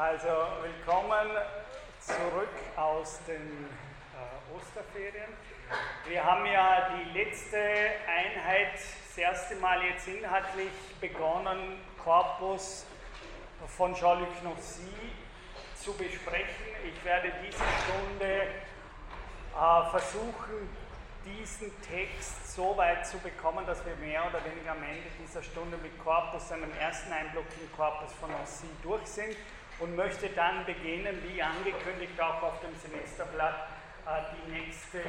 Also willkommen zurück aus den äh, Osterferien. Wir haben ja die letzte Einheit das erste Mal jetzt inhaltlich begonnen, Korpus von Jean-Luc Nossi zu besprechen. Ich werde diese Stunde äh, versuchen, diesen Text so weit zu bekommen, dass wir mehr oder weniger am Ende dieser Stunde mit Korpus, einem ersten Einblock im Korpus von Ossi durch sind und möchte dann beginnen, wie angekündigt auch auf dem Semesterblatt, äh, die nächste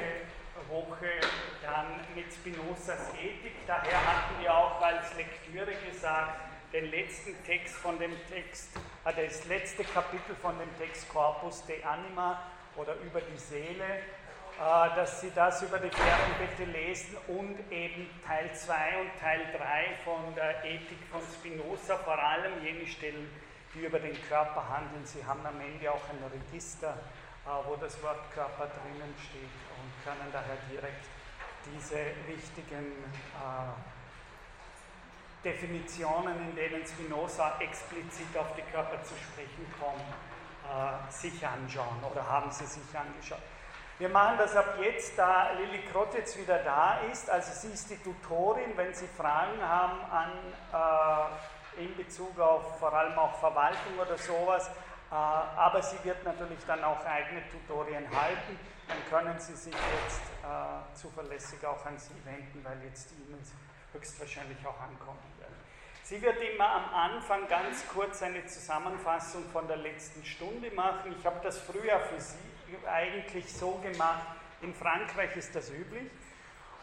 Woche dann mit Spinozas Ethik. Daher hatten wir auch als Lektüre gesagt, den letzten Text von dem Text, äh, das letzte Kapitel von dem Text Corpus de Anima oder über die Seele, äh, dass Sie das über die Ferienbette lesen und eben Teil 2 und Teil 3 von der Ethik von Spinoza, vor allem jene Stellen, die über den Körper handeln. Sie haben am Ende auch ein Register, äh, wo das Wort Körper drinnen steht und können daher direkt diese wichtigen äh, Definitionen, in denen Spinoza explizit auf die Körper zu sprechen kommt, äh, sich anschauen oder haben sie sich angeschaut. Wir machen das ab jetzt, da Lilly Krotitz wieder da ist. Also sie ist die Tutorin, wenn Sie Fragen haben an in Bezug auf vor allem auch Verwaltung oder sowas. Äh, aber sie wird natürlich dann auch eigene Tutorien halten. Dann können Sie sich jetzt äh, zuverlässig auch an sie wenden, weil jetzt die E-Mails höchstwahrscheinlich auch ankommen werden. Sie wird immer am Anfang ganz kurz eine Zusammenfassung von der letzten Stunde machen. Ich habe das früher für Sie eigentlich so gemacht. In Frankreich ist das üblich.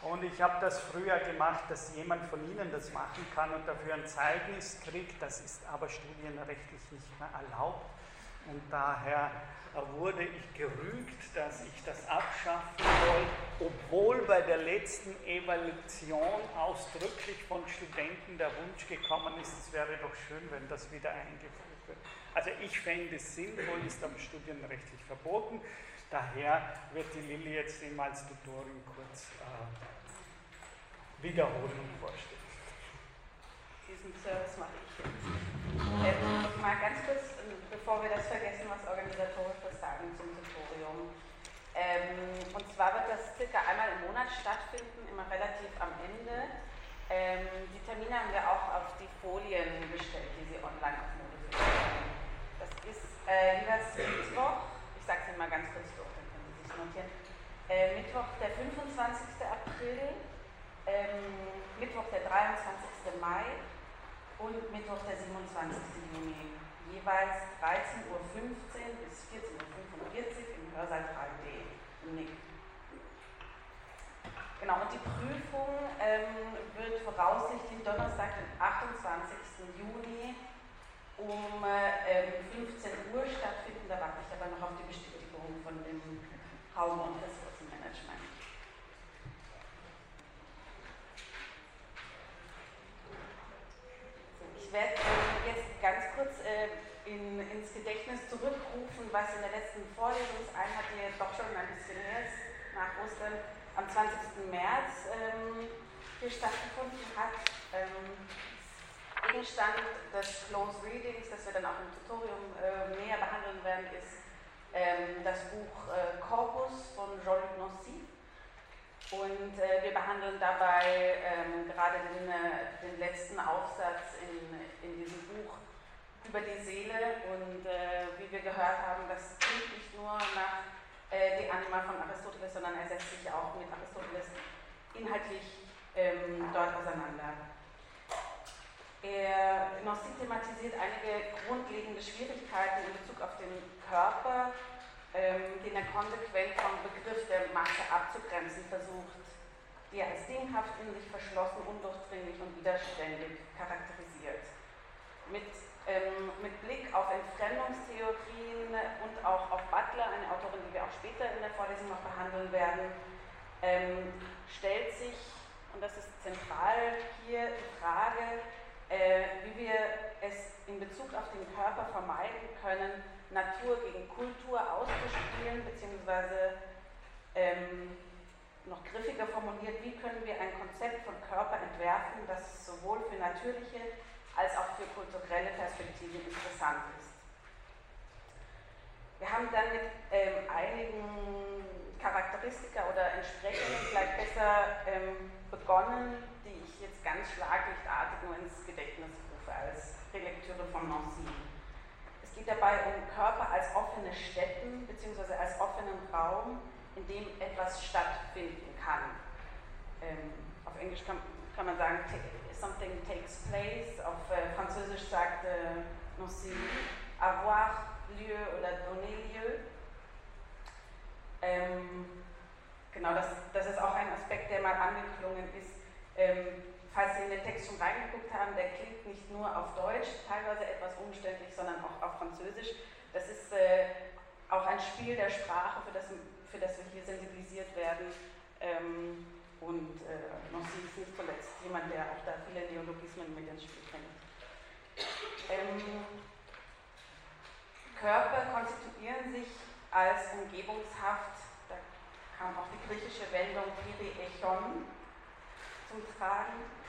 Und ich habe das früher gemacht, dass jemand von Ihnen das machen kann und dafür ein Zeugnis kriegt. Das ist aber studienrechtlich nicht mehr erlaubt. Und daher wurde ich gerügt, dass ich das abschaffen soll, obwohl bei der letzten Evaluation ausdrücklich von Studenten der Wunsch gekommen ist, es wäre doch schön, wenn das wieder eingeführt wird. Also ich fände es sinnvoll, ist aber studienrechtlich verboten. Daher wird die Lilly jetzt eben als Tutorin kurz äh, Wiederholung vorstellen. Diesen Service mache ich jetzt. Ähm, mal ganz kurz, bevor wir das vergessen, was organisatorisch das sagen zum Tutorium. Ähm, und zwar wird das circa einmal im Monat stattfinden, immer relativ am Ende. Ähm, die Termine haben wir auch auf die Folien gestellt, die Sie online auf finden. Das ist äh, jeweils Mittwoch ganz kurz durch, dann können Sie sich notieren. Äh, Mittwoch, der 25. April, ähm, Mittwoch, der 23. Mai und Mittwoch, der 27. Juni. Jeweils 13.15 Uhr bis 14.45 Uhr im Hörsaal 3D in Nick. Genau, und die Prüfung ähm, wird voraussichtlich Donnerstag, den 28. Juni um äh, 15 Uhr stattfinden. Da warte ich aber noch auf die Bestätigung von dem Raum- und Ressourcenmanagement. ich werde jetzt ganz kurz äh, in, ins Gedächtnis zurückrufen, was in der letzten Vorlesungseinheit, die jetzt doch schon ein bisschen her ist, nach Ostern, am 20. März ähm, hier stattgefunden hat. Ähm, Gegenstand des Close Readings, das wir dann auch im Tutorium äh, näher behandeln werden, ist ähm, das Buch äh, Corpus von Jean-Luc Nancy. Und äh, wir behandeln dabei ähm, gerade den, äh, den, letzten Aufsatz in, in, diesem Buch über die Seele. Und äh, wie wir gehört haben, das klingt nicht nur nach äh, die Anima von Aristoteles, sondern er setzt sich auch mit Aristoteles inhaltlich ähm, dort auseinander. Er noch thematisiert einige grundlegende Schwierigkeiten in Bezug auf den Körper, ähm, den er konsequent vom Begriff der Masse abzugrenzen versucht, die er als dinghaft in sich verschlossen, undurchdringlich und widerständig charakterisiert. Mit, ähm, mit Blick auf Entfremdungstheorien und auch auf Butler, eine Autorin, die wir auch später in der Vorlesung noch behandeln werden, ähm, stellt sich, und das ist zentral hier, die Frage, äh, wie wir es in Bezug auf den Körper vermeiden können, Natur gegen Kultur auszuspielen, beziehungsweise ähm, noch griffiger formuliert, wie können wir ein Konzept von Körper entwerfen, das sowohl für natürliche als auch für kulturelle Perspektiven interessant ist. haben dann mit ähm, einigen Charakteristika oder Entsprechungen vielleicht besser ähm, begonnen, die ich jetzt ganz schlaglichtartig nur ins Gedächtnis rufe als Relektüre von Nancy. Geht dabei um Körper als offene Stätten bzw. als offenen Raum, in dem etwas stattfinden kann. Ähm, auf Englisch kann, kann, man sagen, something takes place. Auf äh, Französisch sagt äh, Nancy avoir lieu oder donner lieu. Ähm, genau, das, das ist auch ein Aspekt, der mal angeklungen ist. Ähm, falls Sie in den Text schon reingeguckt haben, der klingt nicht nur auf Deutsch, teilweise etwas umständlich, sondern auch auf Französisch. Das ist äh, auch ein Spiel der Sprache, für das, für das wir hier sensibilisiert werden. Ähm, und äh, Nancy ist nicht zuletzt jemand, der auch da viele Neologismen mit ins Spiel bringt. Ähm, Körper konstituieren sich als Umgebungshaft, da kam auch die griechische Wendung Periechon zum Tragen.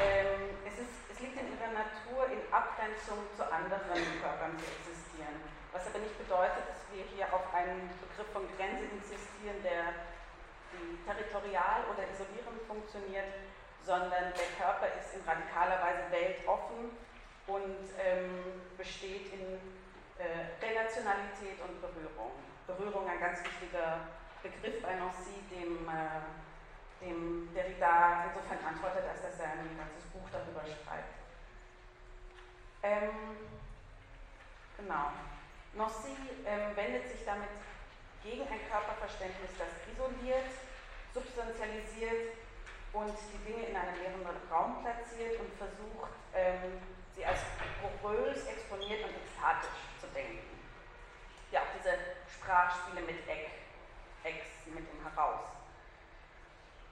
Ähm, es, ist, es liegt in ihrer Natur in Abgrenzung zu anderen Körpern zu existieren. Was aber nicht bedeutet, dass wir hier auf einen Begriff von Grenze insistieren, der territorial oder isolierend funktioniert, sondern der Körper ist in radikaler Weise weltoffen und ähm, besteht in äh, Relationalität und Berührung. Berührung ein ganz wichtiger Begriff bei Nancy, dem, äh, dem Derrida insofern antwortet, als dass er ein ganzes Buch darüber schreibt. Ähm, genau. Nancy ähm, wendet sich damit gegen ein Körperverständnis, das isoliert, substantialisiert und die Dinge in einem leeren Raum platziert und versucht, ähm, sie als porös, exponiert und ekstatisch zu denken. Ja, auch diese Sprachspiele mit Eck, Ex, mit dem Heraus.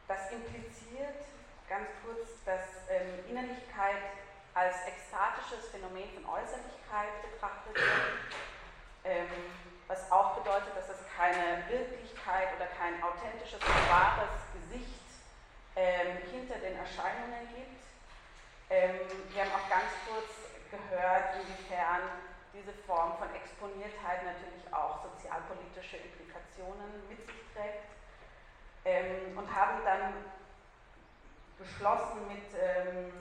Das impliziert ganz kurz, dass ähm, Innerlichkeit als ekstatisches Phänomen von Äußerlichkeit betrachtet wird, ähm, was auch bedeutet, dass es keine Wirklichkeit oder kein authentisches, wahres Gesicht ähm, hinter den Erscheinungen gibt. Ähm, wir haben auch ganz kurz gehört, inwiefern diese Form von Exponiertheit natürlich auch sozialpolitische Implikationen mit sich trägt ähm, und haben dann beschlossen mit, ähm,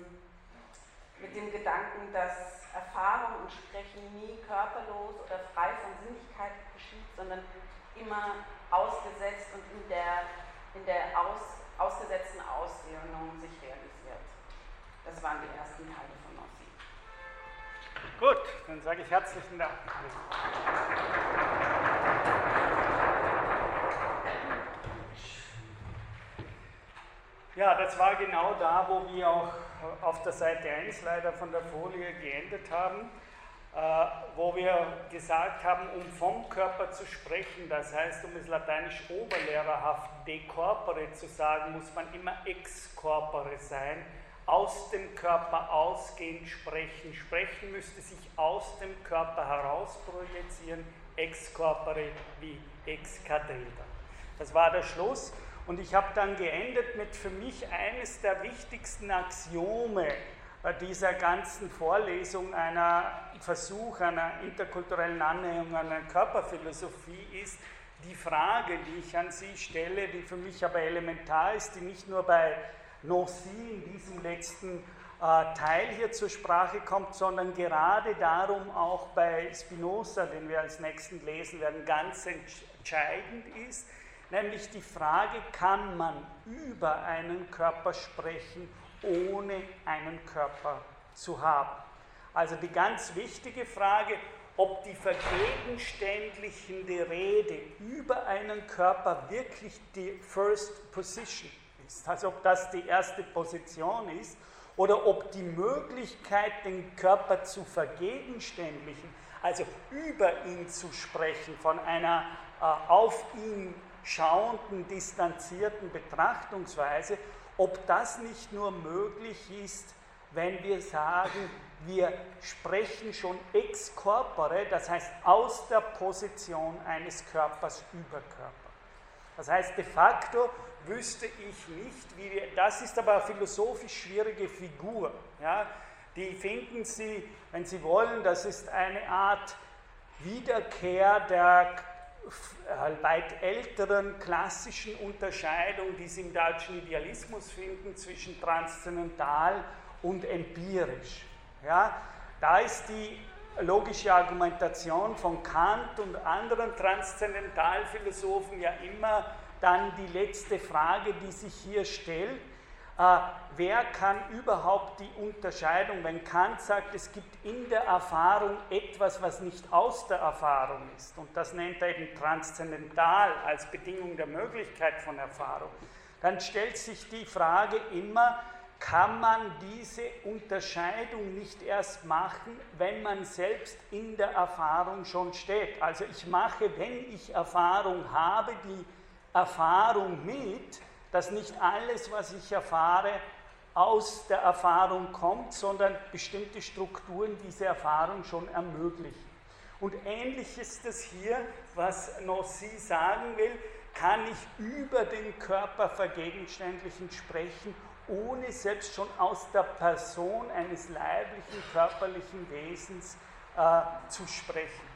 mit dem Gedanken, dass Erfahrung und Sprechen nie körperlos oder frei von Sinnlichkeit geschieht, sondern immer ausgesetzt und in der, in der aus, ausgesetzten Ausdehnung sich realisiert. Das waren die ersten Teile von Nossi. Gut, dann sage ich herzlichen Dank. Ja, das war genau da, wo wir auch auf der Seite 1 leider von der Folie geendet haben, äh, wo wir gesagt haben, um vom Körper zu sprechen, das heißt, um es lateinisch oberlehrerhaft de corpore zu sagen, muss man immer ex corpore sein, aus dem Körper ausgehend sprechen. Sprechen müsste sich aus dem Körper heraus projizieren, ex corpore wie ex cathedra. Das war der Schluss. Und ich habe dann geendet mit für mich eines der wichtigsten Axiome äh, dieser ganzen Vorlesung, einer Versuch einer interkulturellen Annäherung an eine Körperphilosophie ist, die Frage, die ich an Sie stelle, die für mich aber elementar ist, die nicht nur bei Nancy in diesem letzten äh, Teil hier zur Sprache kommt, sondern gerade darum auch bei Spinoza, den wir als nächsten lesen werden, ganz entscheidend ist, nämlich die Frage, kann man über einen Körper sprechen, ohne einen Körper zu haben? Also die ganz wichtige Frage, ob die vergegenständlichende Rede über einen Körper wirklich die First Position ist, also ob das die erste Position ist, oder ob die Möglichkeit, den Körper zu vergegenständlichen, also über ihn zu sprechen, von einer äh, auf ihn schauenden, distanzierten Betrachtungsweise, ob das nicht nur möglich ist, wenn wir sagen, wir sprechen schon ex corpore, das heißt aus der Position eines Körpers über Körper. Das heißt, de facto wüsste ich nicht, wie wir, das ist aber eine philosophisch schwierige Figur. Ja? Die finden Sie, wenn Sie wollen, das ist eine Art Wiederkehr der weit älteren klassischen Unterscheidung, die Sie im deutschen Idealismus finden, zwischen transzendental und empirisch. Ja, da ist die logische Argumentation von Kant und anderen Transzendentalphilosophen ja immer dann die letzte Frage, die sich hier stellt. Äh, wer kann überhaupt die Unterscheidung, wenn Kant sagt, es gibt in der Erfahrung etwas, was nicht aus der Erfahrung ist, und das nennt er eben transzendental als Bedingung der Möglichkeit von Erfahrung, dann stellt sich die Frage immer, kann man diese Unterscheidung nicht erst machen, wenn man selbst in der Erfahrung schon steht. Also ich mache, wenn ich Erfahrung habe, die Erfahrung mit, dass nicht alles, was ich erfahre, aus der Erfahrung kommt, sondern bestimmte Strukturen diese Erfahrung schon ermöglichen. Und ähnlich ist es hier, was Nossi sagen will, kann ich über den Körper vergegenständlichen sprechen ohne selbst schon aus der Person eines leiblichen, körperlichen Wesens äh, zu sprechen.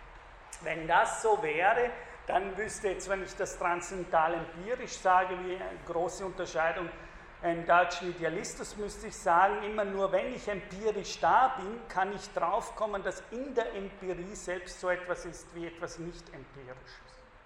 Wenn das so wäre, dann wüsste jetzt, wenn ich das transzendental empirisch sage, wie eine große Unterscheidung im deutschen Idealismus, müsste ich sagen, immer nur wenn ich empirisch da bin, kann ich draufkommen, dass in der Empirie selbst so etwas ist wie etwas nicht empirisches.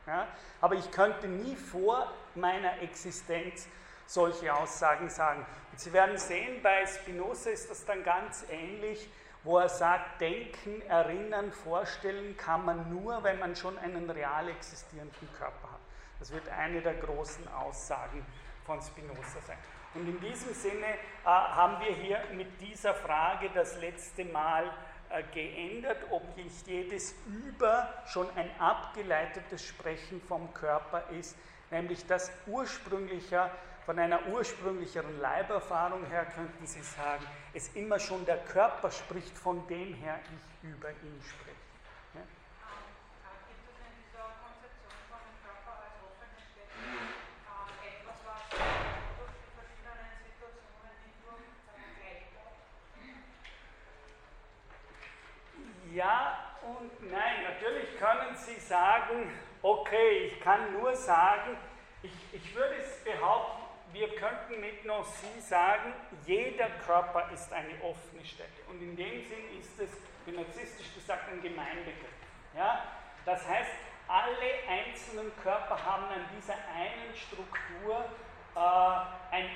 Ja? Aber ich könnte nie vor meiner Existenz solche Aussagen sagen. Und Sie werden sehen, bei Spinoza ist das dann ganz ähnlich, wo er sagt, denken, erinnern, vorstellen kann man nur, wenn man schon einen real existierenden Körper hat. Das wird eine der großen Aussagen von Spinoza sein. Und in diesem Sinne äh, haben wir hier mit dieser Frage das letzte Mal äh, geändert, ob nicht jedes Über schon ein abgeleitetes Sprechen vom Körper ist, nämlich das ursprünglicher von einer ursprünglicheren Leiberfahrung her könnten Sie sagen, es immer schon der Körper spricht, von dem her ich über ihn spreche. Ja? Ja und nein, natürlich können Sie sagen, okay, ich kann nur sagen, ich, ich würde es behaupten, wir könnten mit Nossi sagen, jeder Körper ist eine offene Stätte. Und in dem Sinn ist es, wie narzisstisch gesagt, ein Gemeinbegriff. Ja? Das heißt, alle einzelnen Körper haben an dieser einen Struktur äh, ein,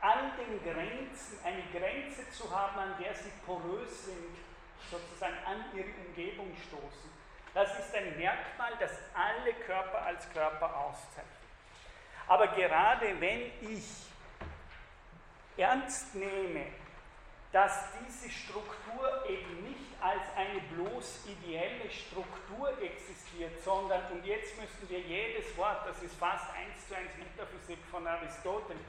an den Grenzen, eine Grenze zu haben, an der sie porös sind, sozusagen an ihre Umgebung stoßen. Das ist ein Merkmal, das alle Körper als Körper auszeichnet. Aber gerade wenn ich ernst nehme, dass diese Struktur eben nicht als eine bloß ideelle Struktur existiert, sondern, und jetzt müssen wir jedes Wort, das ist fast eins zu eins Metaphysik von Aristoteles,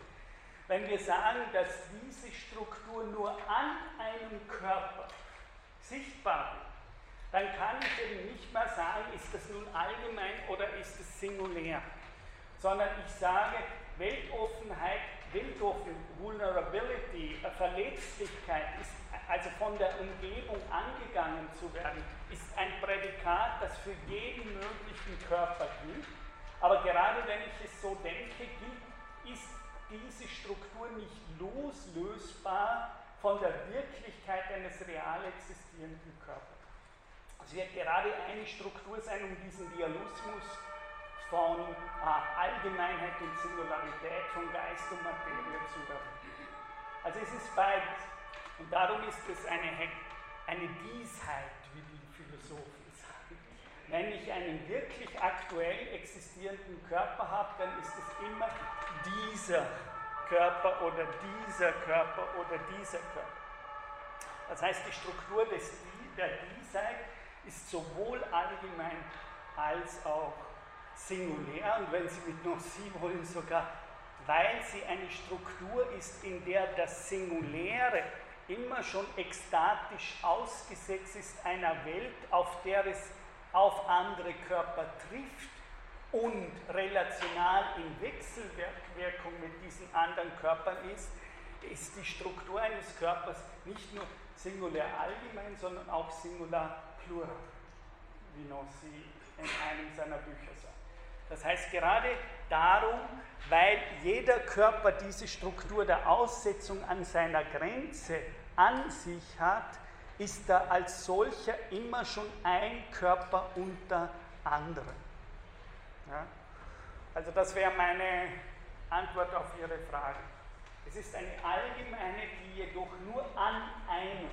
wenn wir sagen, dass diese Struktur nur an einem Körper sichtbar wird, dann kann ich eben nicht mehr sagen, ist das nun allgemein oder ist es singulär sondern ich sage, Weltoffenheit, weltoffen, Vulnerability, äh, Verletzlichkeit ist also von der Umgebung angegangen zu werden, ist ein Prädikat, das für jeden möglichen Körper gilt. Aber gerade wenn ich es so denke, ist diese Struktur nicht loslösbar von der Wirklichkeit eines real existierenden Körpers. Es wird gerade eine Struktur sein, um diesen Dialismus von äh, Allgemeinheit und Singularität, von Geist und Materie zu überwinden. Also es ist beides. Und darum ist es eine, eine Diesheit, wie die Philosophen sagen. Wenn ich einen wirklich aktuell existierenden Körper habe, dann ist es immer dieser Körper oder dieser Körper oder dieser Körper. Das heißt, die Struktur des, der Diesheit ist sowohl allgemein als auch singulär und wenn Sie mit noch Sie wollen sogar, weil sie eine Struktur ist, in der das Singuläre immer schon ekstatisch ausgesetzt ist einer Welt, auf der es auf andere Körper trifft und relational in Wechselwirkung mit diesen anderen Körpern ist, ist die Struktur eines Körpers nicht nur singulär allgemein, sondern auch singular plural. wie Nossi in einem seiner Bücher. Das heißt gerade darum, weil jeder Körper diese Struktur der Aussetzung an seiner Grenze an sich hat, ist er als solcher immer schon ein Körper unter anderen. Ja? Also das wäre meine Antwort auf Ihre Frage. Es ist eine allgemeine, die jedoch nur an einem.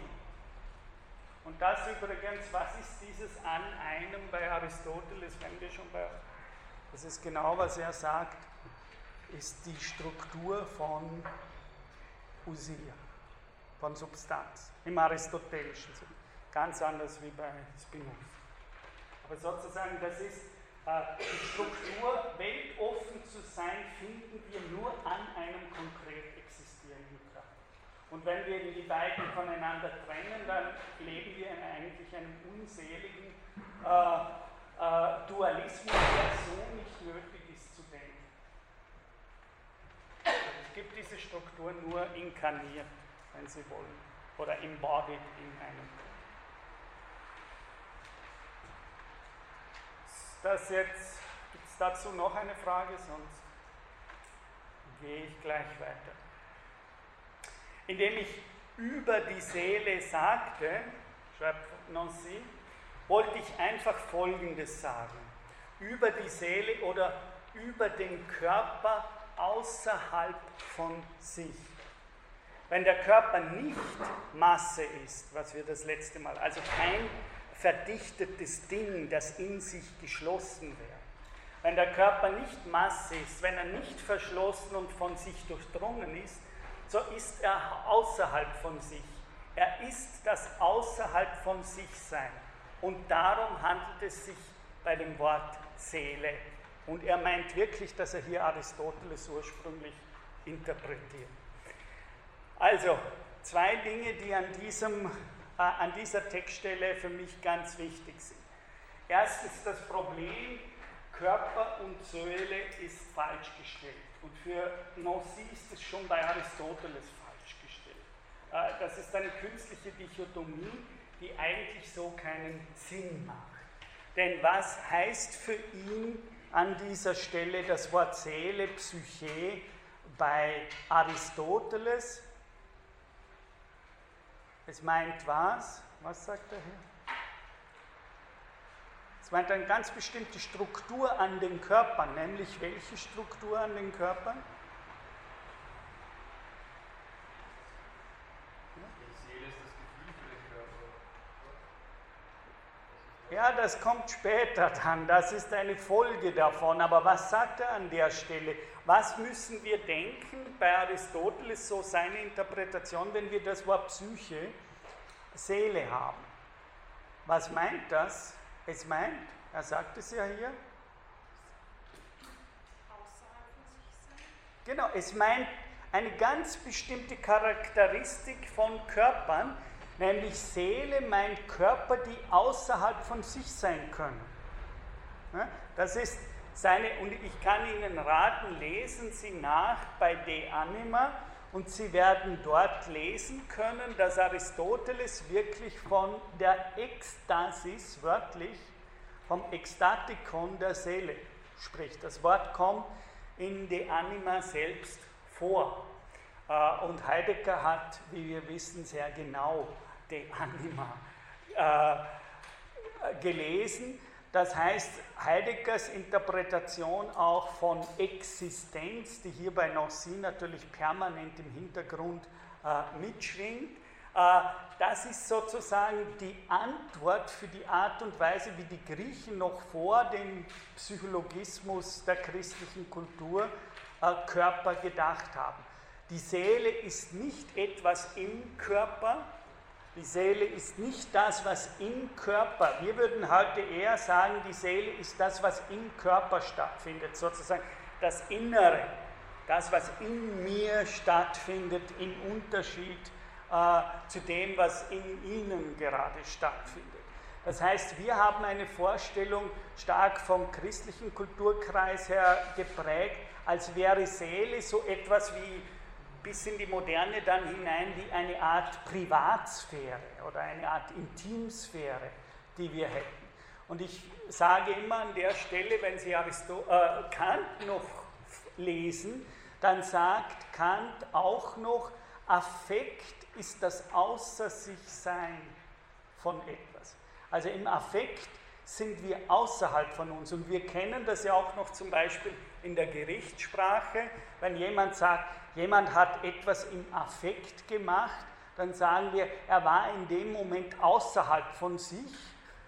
Und das übrigens, was ist dieses an einem bei Aristoteles, wenn wir schon bei, das ist genau, was er sagt, ist die Struktur von Usia, von Substanz, im aristotelischen Sinne. Ganz anders wie bei Spinoza. Aber sozusagen, das ist äh, die Struktur, weltoffen zu sein, finden wir nur an einem konkret existierenden Körper. Und wenn wir die beiden voneinander trennen, dann leben wir in eigentlich einem unseligen äh, äh, Dualismus, der so nicht nötig ist zu denken. Es gibt diese Struktur nur inkarniert, wenn Sie wollen, oder embodied in einem das jetzt, gibt es dazu noch eine Frage, sonst gehe ich gleich weiter. Indem ich über die Seele sagte, schreibt Nancy, wollte ich einfach Folgendes sagen. Über die Seele oder über den Körper außerhalb von sich. Wenn der Körper nicht Masse ist, was wir das letzte Mal, also kein verdichtetes Ding, das in sich geschlossen wäre. Wenn der Körper nicht Masse ist, wenn er nicht verschlossen und von sich durchdrungen ist, so ist er außerhalb von sich. Er ist das außerhalb von sich sein. Und darum handelt es sich bei dem Wort Seele. Und er meint wirklich, dass er hier Aristoteles ursprünglich interpretiert. Also, zwei Dinge, die an diesem äh, an dieser Textstelle für mich ganz wichtig sind. Erstens das Problem, Körper und Seele ist falsch gestellt. Und für Nancy ist es schon bei Aristoteles falsch gestellt. Äh, das ist eine künstliche Dichotomie, die eigentlich so keinen Sinn macht. Denn was heißt für ihn an dieser Stelle das Wort Seele, Psyche bei Aristoteles? Es meint was? Was sagt er hier? Es meint eine ganz bestimmte Struktur an den Körpern, nämlich welche Struktur an den Körpern? Ja, das kommt später dann, das ist eine Folge davon. Aber was sagt er an der Stelle? Was müssen wir denken bei Aristoteles, so seine Interpretation, wenn wir das Wort Psyche, Seele haben? Was meint das? Es meint, er sagt es ja hier. Genau, es meint eine ganz bestimmte Charakteristik von Körpern, nämlich Seele meint Körper, die außerhalb von sich sein können. Das ist seine, und ich kann Ihnen raten, lesen Sie nach bei De Anima und Sie werden dort lesen können, dass Aristoteles wirklich von der Ekstasis, wörtlich vom Ekstatikon der Seele spricht. Das Wort kommt in De Anima selbst vor. Äh, und Heidegger hat, wie wir wissen, sehr genau de anima äh, gelesen. Das heißt, Heideggers Interpretation auch von Existenz, die hier bei Nancy natürlich permanent im Hintergrund äh, mitschwingt, äh, das ist sozusagen die Antwort für die Art und Weise, wie die Griechen noch vor dem Psychologismus der christlichen Kultur äh, Körper gedacht haben. Die Seele ist nicht etwas im Körper, die Seele ist nicht das, was im Körper, wir würden heute eher sagen, die Seele ist das, was im Körper stattfindet, sozusagen das Innere, das, was in mir stattfindet, im Unterschied äh, zu dem, was in Ihnen gerade stattfindet. Das heißt, wir haben eine Vorstellung stark vom christlichen Kulturkreis her geprägt, als wäre Seele so etwas wie bis in die Moderne dann hinein wie eine Art Privatsphäre oder eine Art Intimsphäre, die wir hätten. Und ich sage immer an der Stelle, wenn Sie Aristo äh, Kant noch lesen, dann sagt Kant auch noch, Affekt ist das Außer sich Sein von etwas. Also im Affekt sind wir außerhalb von uns. Und wir kennen das ja auch noch zum Beispiel in der Gerichtssprache, wenn jemand sagt, jemand hat etwas im Affekt gemacht, dann sagen wir, er war in dem Moment außerhalb von sich,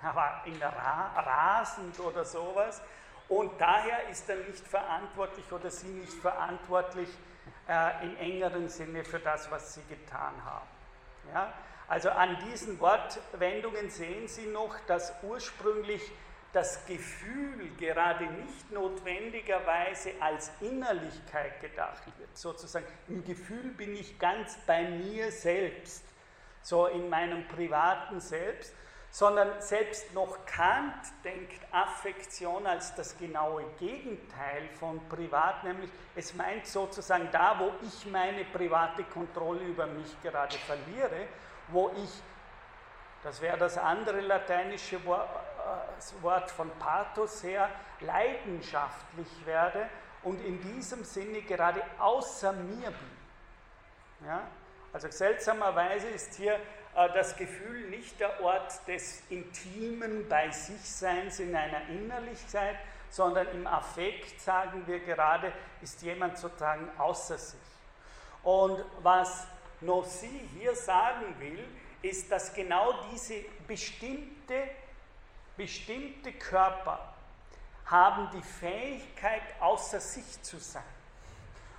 er war in Ra rasend oder sowas. Und daher ist er nicht verantwortlich oder sie nicht verantwortlich äh, im engeren Sinne für das, was sie getan haben. Ja? Also an diesen Wortwendungen sehen Sie noch, dass ursprünglich das Gefühl gerade nicht notwendigerweise als Innerlichkeit gedacht wird. Sozusagen, im Gefühl bin ich ganz bei mir selbst, so in meinem privaten Selbst, sondern selbst noch Kant denkt Affektion als das genaue Gegenteil von privat, nämlich es meint sozusagen da, wo ich meine private Kontrolle über mich gerade verliere, wo ich, das wäre das andere lateinische äh, Wort von Pathos her, leidenschaftlich werde und in diesem Sinne gerade außer mir bin. Ja? Also seltsamerweise ist hier äh, das Gefühl nicht der Ort des intimen Bei sich Seins in einer Innerlichkeit, sondern im Affekt, sagen wir gerade, ist jemand sozusagen außer sich. Und was Nossi hier sagen will, ist, dass genau diese bestimmte, bestimmte Körper haben die Fähigkeit, außer sich zu sein.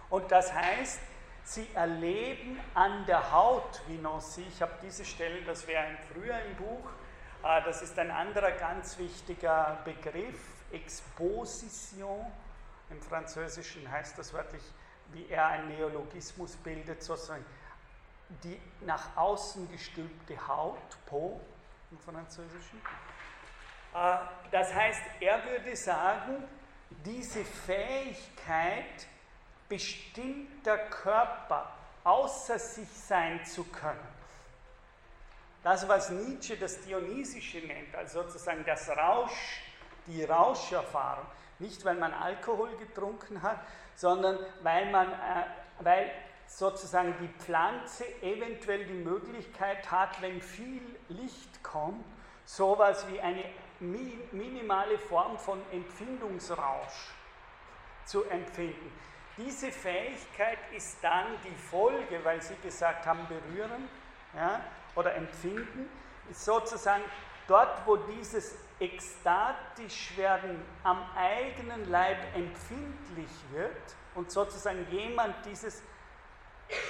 Und das heißt, Sie erleben an der Haut, wie Nancy, ich habe diese Stelle, das wäre ein früher im Buch, äh, das ist ein anderer ganz wichtiger Begriff, Exposition. Im Französischen heißt das wörtlich, wie er ein Neologismus bildet, sozusagen die nach außen gestülpte Haut, Po im Französischen. Äh, das heißt, er würde sagen, diese Fähigkeit, bestimmter Körper außer sich sein zu können. Das, was Nietzsche das Dionysische nennt, also sozusagen das Rausch, die Rauscherfahrung, nicht weil man Alkohol getrunken hat, sondern weil man, äh, weil sozusagen die Pflanze eventuell die Möglichkeit hat, wenn viel Licht kommt, sowas wie eine minimale Form von Empfindungsrausch zu empfinden. Diese Fähigkeit ist dann die Folge, weil Sie gesagt haben, berühren ja, oder empfinden, ist sozusagen dort, wo dieses ekstatisch werden am eigenen Leib empfindlich wird und sozusagen jemand dieses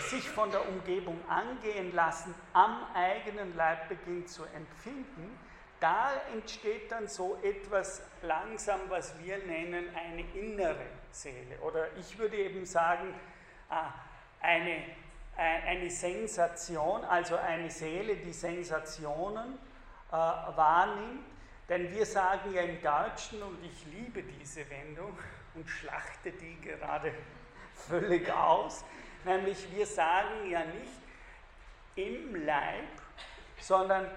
sich von der Umgebung angehen lassen am eigenen Leib beginnt zu empfinden, da entsteht dann so etwas langsam, was wir nennen eine innere Seele. Oder ich würde eben sagen, ah, eine, eine Sensation, also eine Seele, die Sensationen äh, wahrnimmt. Denn wir sagen ja im Deutschen, und ich liebe diese Wendung und schlachte die gerade völlig aus, nämlich wir sagen ja nicht im Leib, sondern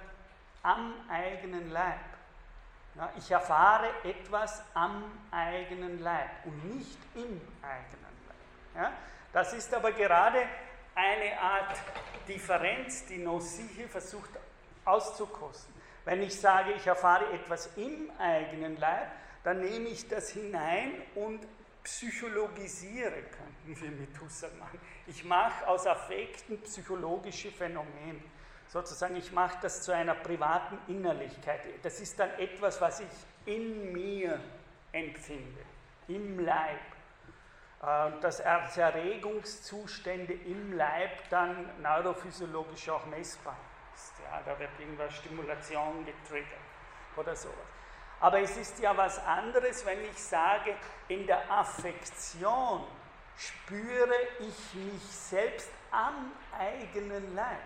am eigenen Leib. Ja, ich erfahre etwas am eigenen Leib und nicht im eigenen Leib. Ja, das ist aber gerade eine Art Differenz, die Nossi hier versucht auszukosten. Wenn ich sage, ich erfahre etwas im eigenen Leib, dann nehme ich das hinein und psychologisiere, könnten wir mit Husserl machen. Ich mache aus Affekten psychologische Phänomene sozusagen, ich mache das zu einer privaten Innerlichkeit. Das ist dann etwas, was ich in mir empfinde, im Leib. Äh, dass Erregungszustände im Leib dann neurophysiologisch auch messbar ist. Ja, da wird irgendwas Stimulation getriggert oder sowas. Aber es ist ja was anderes, wenn ich sage, in der Affektion spüre ich mich selbst am eigenen Leib.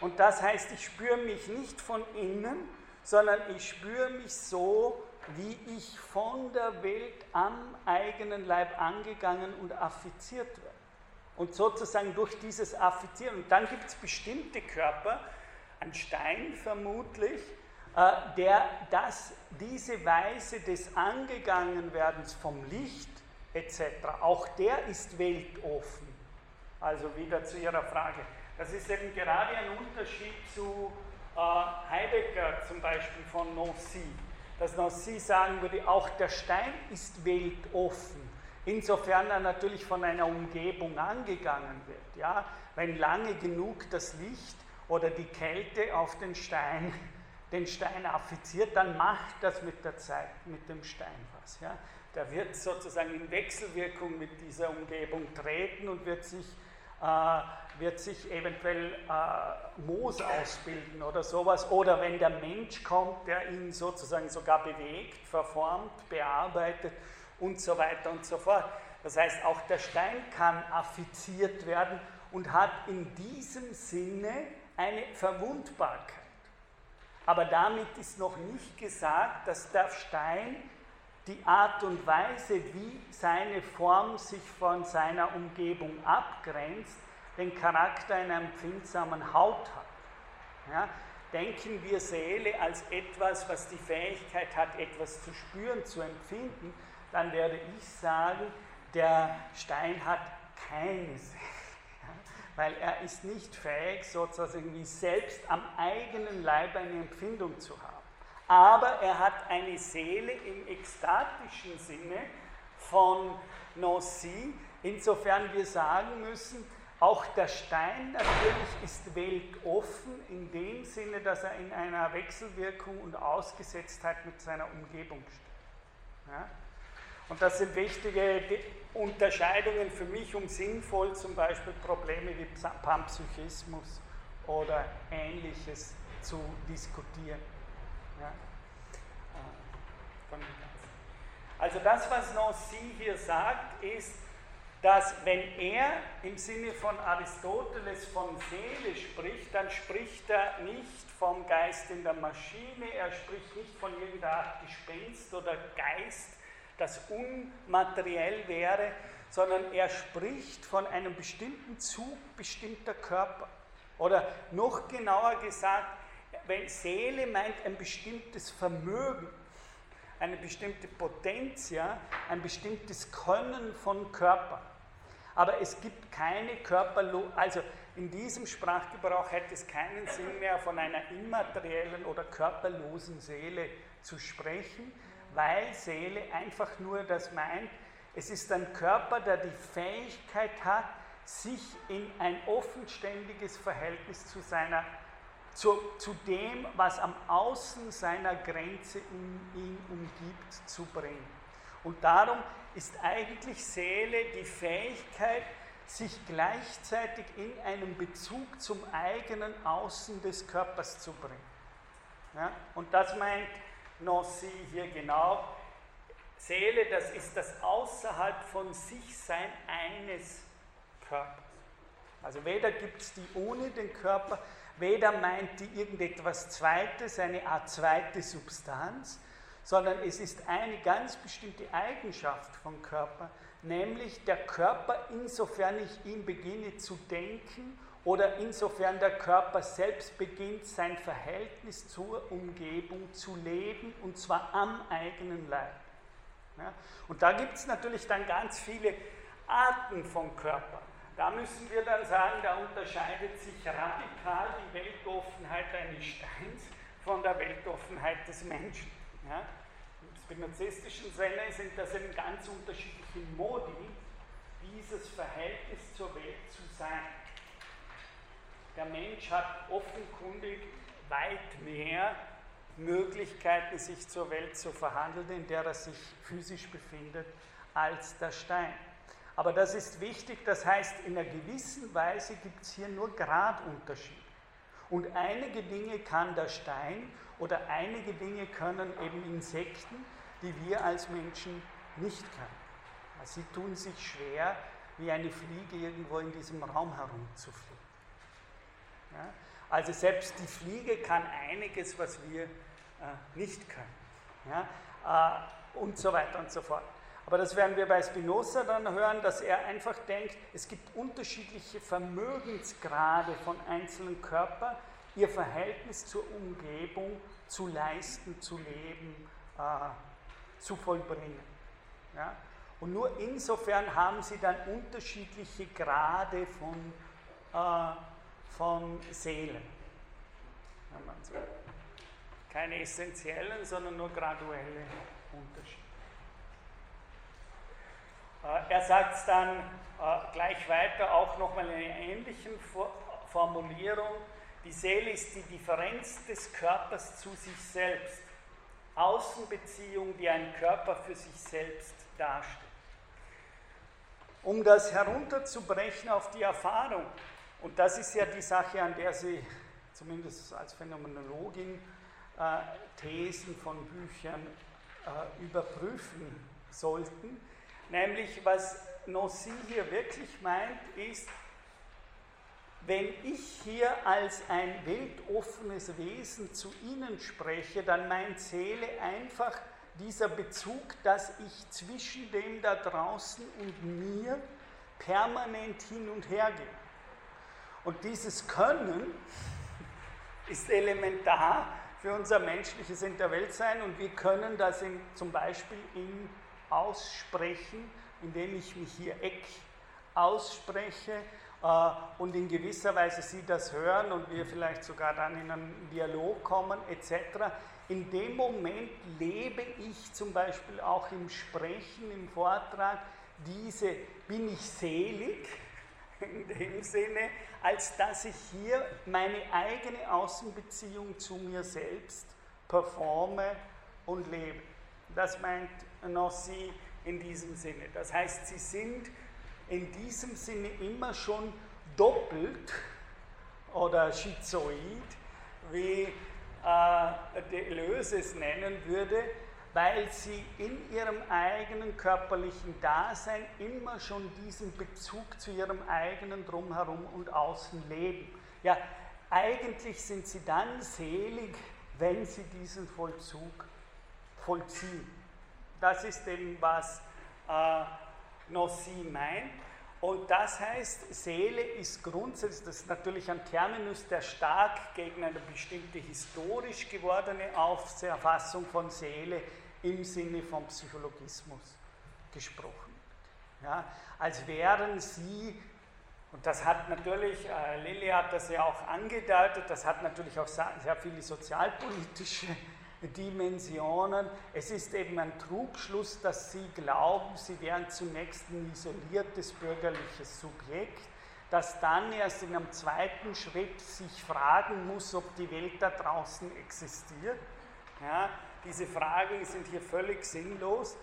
Und das heißt, ich spüre mich nicht von innen, sondern ich spüre mich so, wie ich von der Welt am eigenen Leib angegangen und affiziert werde. Und sozusagen durch dieses Affizieren. Und dann gibt es bestimmte Körper, ein Stein vermutlich, äh, der das, diese Weise des Angegangenwerdens vom Licht etc., auch der ist weltoffen. Also wieder zu Ihrer Frage. Das ist eben gerade ein Unterschied zu äh, Heidegger zum Beispiel von Nancy. Dass Nancy sagen würde, auch der Stein ist weltoffen, insofern er natürlich von einer Umgebung angegangen wird. Ja? Wenn lange genug das Licht oder die Kälte auf den Stein den Stein affiziert, dann macht das mit der Zeit mit dem Stein was. Ja? Der wird sozusagen in Wechselwirkung mit dieser Umgebung treten und wird sich, äh, wird sich eventuell äh, Moos ausbilden oder sowas. Oder wenn der Mensch kommt, der ihn sozusagen sogar bewegt, verformt, bearbeitet und so weiter und so fort. Das heißt, auch der Stein kann affiziert werden und hat in diesem Sinne eine Verwundbarkeit. Aber damit ist noch nicht gesagt, dass der Stein die Art und Weise, wie seine Form sich von seiner Umgebung abgrenzt, den Charakter einer empfindsamen Haut hat. Ja, denken wir Seele als etwas, was die Fähigkeit hat, etwas zu spüren, zu empfinden, dann werde ich sagen, der Stein hat keine Seele weil er ist nicht fähig, sozusagen selbst am eigenen Leib eine Empfindung zu haben. Aber er hat eine Seele im ekstatischen Sinne von Nancy, insofern wir sagen müssen, auch der Stein natürlich ist weltoffen in dem Sinne, dass er in einer Wechselwirkung und Ausgesetztheit mit seiner Umgebung steht. Ja? Und das sind wichtige Unterscheidungen für mich, um sinnvoll zum Beispiel Probleme wie Panpsychismus oder Ähnliches zu diskutieren. Ja? Äh, also das, was Nancy hier sagt, ist, dass wenn er im Sinne von Aristoteles von Seele spricht, dann spricht er nicht vom Geist in der Maschine, er spricht nicht von irgendeiner Art Gespenst oder Geist, das unmateriell wäre, sondern er spricht von einem bestimmten Zug bestimmter Körper. Oder noch genauer gesagt, wenn Seele meint ein bestimmtes Vermögen, eine bestimmte Potenz, ein bestimmtes Können von Körper. Aber es gibt keine Körperlose, also in diesem Sprachgebrauch hätte es keinen Sinn mehr, von einer immateriellen oder körperlosen Seele zu sprechen, weil Seele einfach nur das meint, es ist ein Körper, der die Fähigkeit hat, sich in ein offenständiges Verhältnis zu, seiner, zu, zu dem, was am Außen seiner Grenze in ihn umgibt, zu bringen. Und darum ist eigentlich Seele die Fähigkeit, sich gleichzeitig in einem Bezug zum eigenen Außen des Körpers zu bringen. Ja? Und das meint Nancy hier genau. Seele, das ist das Außerhalb von sich sein eines Körpers. Also weder gibt es die ohne den Körper, weder meint die irgendetwas Zweites, eine Art zweite Substanz, sondern es ist eine ganz bestimmte Eigenschaft vom Körper, nämlich der Körper, insofern ich ihn beginne zu denken oder insofern der Körper selbst beginnt, sein Verhältnis zur Umgebung zu leben, und zwar am eigenen Leib. Ja? Und da gibt es natürlich dann ganz viele Arten von Körper. Da müssen wir dann sagen, da unterscheidet sich radikal die Weltoffenheit eines Steins von der Weltoffenheit des Menschen. Ja? Im spinozistischen Sinne sind das eben ganz unterschiedliche Modi, dieses Verhältnis zur Welt zu sein der Mensch hat offenkundig weit mehr Möglichkeiten, sich zur Welt zu verhandeln, in der er sich physisch befindet, als der Stein. Aber das ist wichtig, das heißt, in einer gewissen Weise gibt es hier nur Gradunterschiede. Und einige Dinge kann der Stein oder einige Dinge können eben Insekten, die wir als Menschen nicht können. Sie tun sich schwer, wie eine Fliege irgendwo in diesem Raum herumzufliegen. Ja? Also selbst die Fliege kann einiges, was wir äh, nicht können. Ja? Äh, und so weiter und so fort. Aber das werden wir bei Spinoza dann hören, dass er einfach denkt, es gibt unterschiedliche Vermögensgrade von einzelnen Körpern, ihr Verhältnis zur Umgebung zu leisten, zu leben, äh, zu vollbringen. Ja? Und nur insofern haben sie dann unterschiedliche Grade von, äh, von Seelen. Keine essentiellen, sondern nur graduelle Unterschiede. Äh, er sagt es dann äh, gleich weiter, auch nochmal in einer ähnlichen Formulierung. Die Seele ist die Differenz des Körpers zu sich selbst. Außenbeziehung, die ein Körper für sich selbst darstellt. Um das herunterzubrechen auf die Erfahrung, und das ist ja die Sache, an der Sie zumindest als Phänomenologin äh, Thesen von Büchern äh, überprüfen sollten, nämlich was Nossi hier wirklich meint, ist, wenn ich hier als ein weltoffenes Wesen zu Ihnen spreche, dann meint Seele einfach dieser Bezug, dass ich zwischen dem da draußen und mir permanent hin und her gehe. Und dieses Können ist elementar für unser menschliches In der Welt sein und wir können das in, zum Beispiel im Aussprechen, indem ich mich hier Eck ausspreche äh, und in gewisser Weise Sie das hören und wir vielleicht sogar dann in einen Dialog kommen etc. In dem Moment lebe ich zum Beispiel auch im Sprechen, im Vortrag, diese bin ich selig, in dem Sinne, als dass ich hier meine eigene Außenbeziehung zu mir selbst performe und lebe. Das meint Nossi in diesem Sinne. Das heißt, sie sind in diesem Sinne immer schon doppelt oder schizoid, wie äh, Deleuze es nennen würde, weil sie in ihrem eigenen körperlichen Dasein immer schon diesen Bezug zu ihrem eigenen Drumherum und Außen leben. Ja, eigentlich sind sie dann selig, wenn sie diesen Vollzug vollziehen. Das ist eben, was äh, Nossi meint. Und das heißt, Seele ist grundsätzlich, das ist natürlich ein Terminus, der stark gegen eine bestimmte historisch gewordene Auffassung von Seele im Sinne von Psychologismus gesprochen. Ja, als wären sie, und das hat natürlich, äh, Lilly hat das ja auch angedeutet, das hat natürlich auch sehr viele sozialpolitische Dimensionen. Es ist eben ein Trugschluss, dass sie glauben, sie wären zunächst ein isoliertes bürgerliches Subjekt, das dann erst in einem zweiten Schritt sich fragen muss, ob die Welt da draußen existiert. Ja, diese Fragen sind hier völlig sinnlos.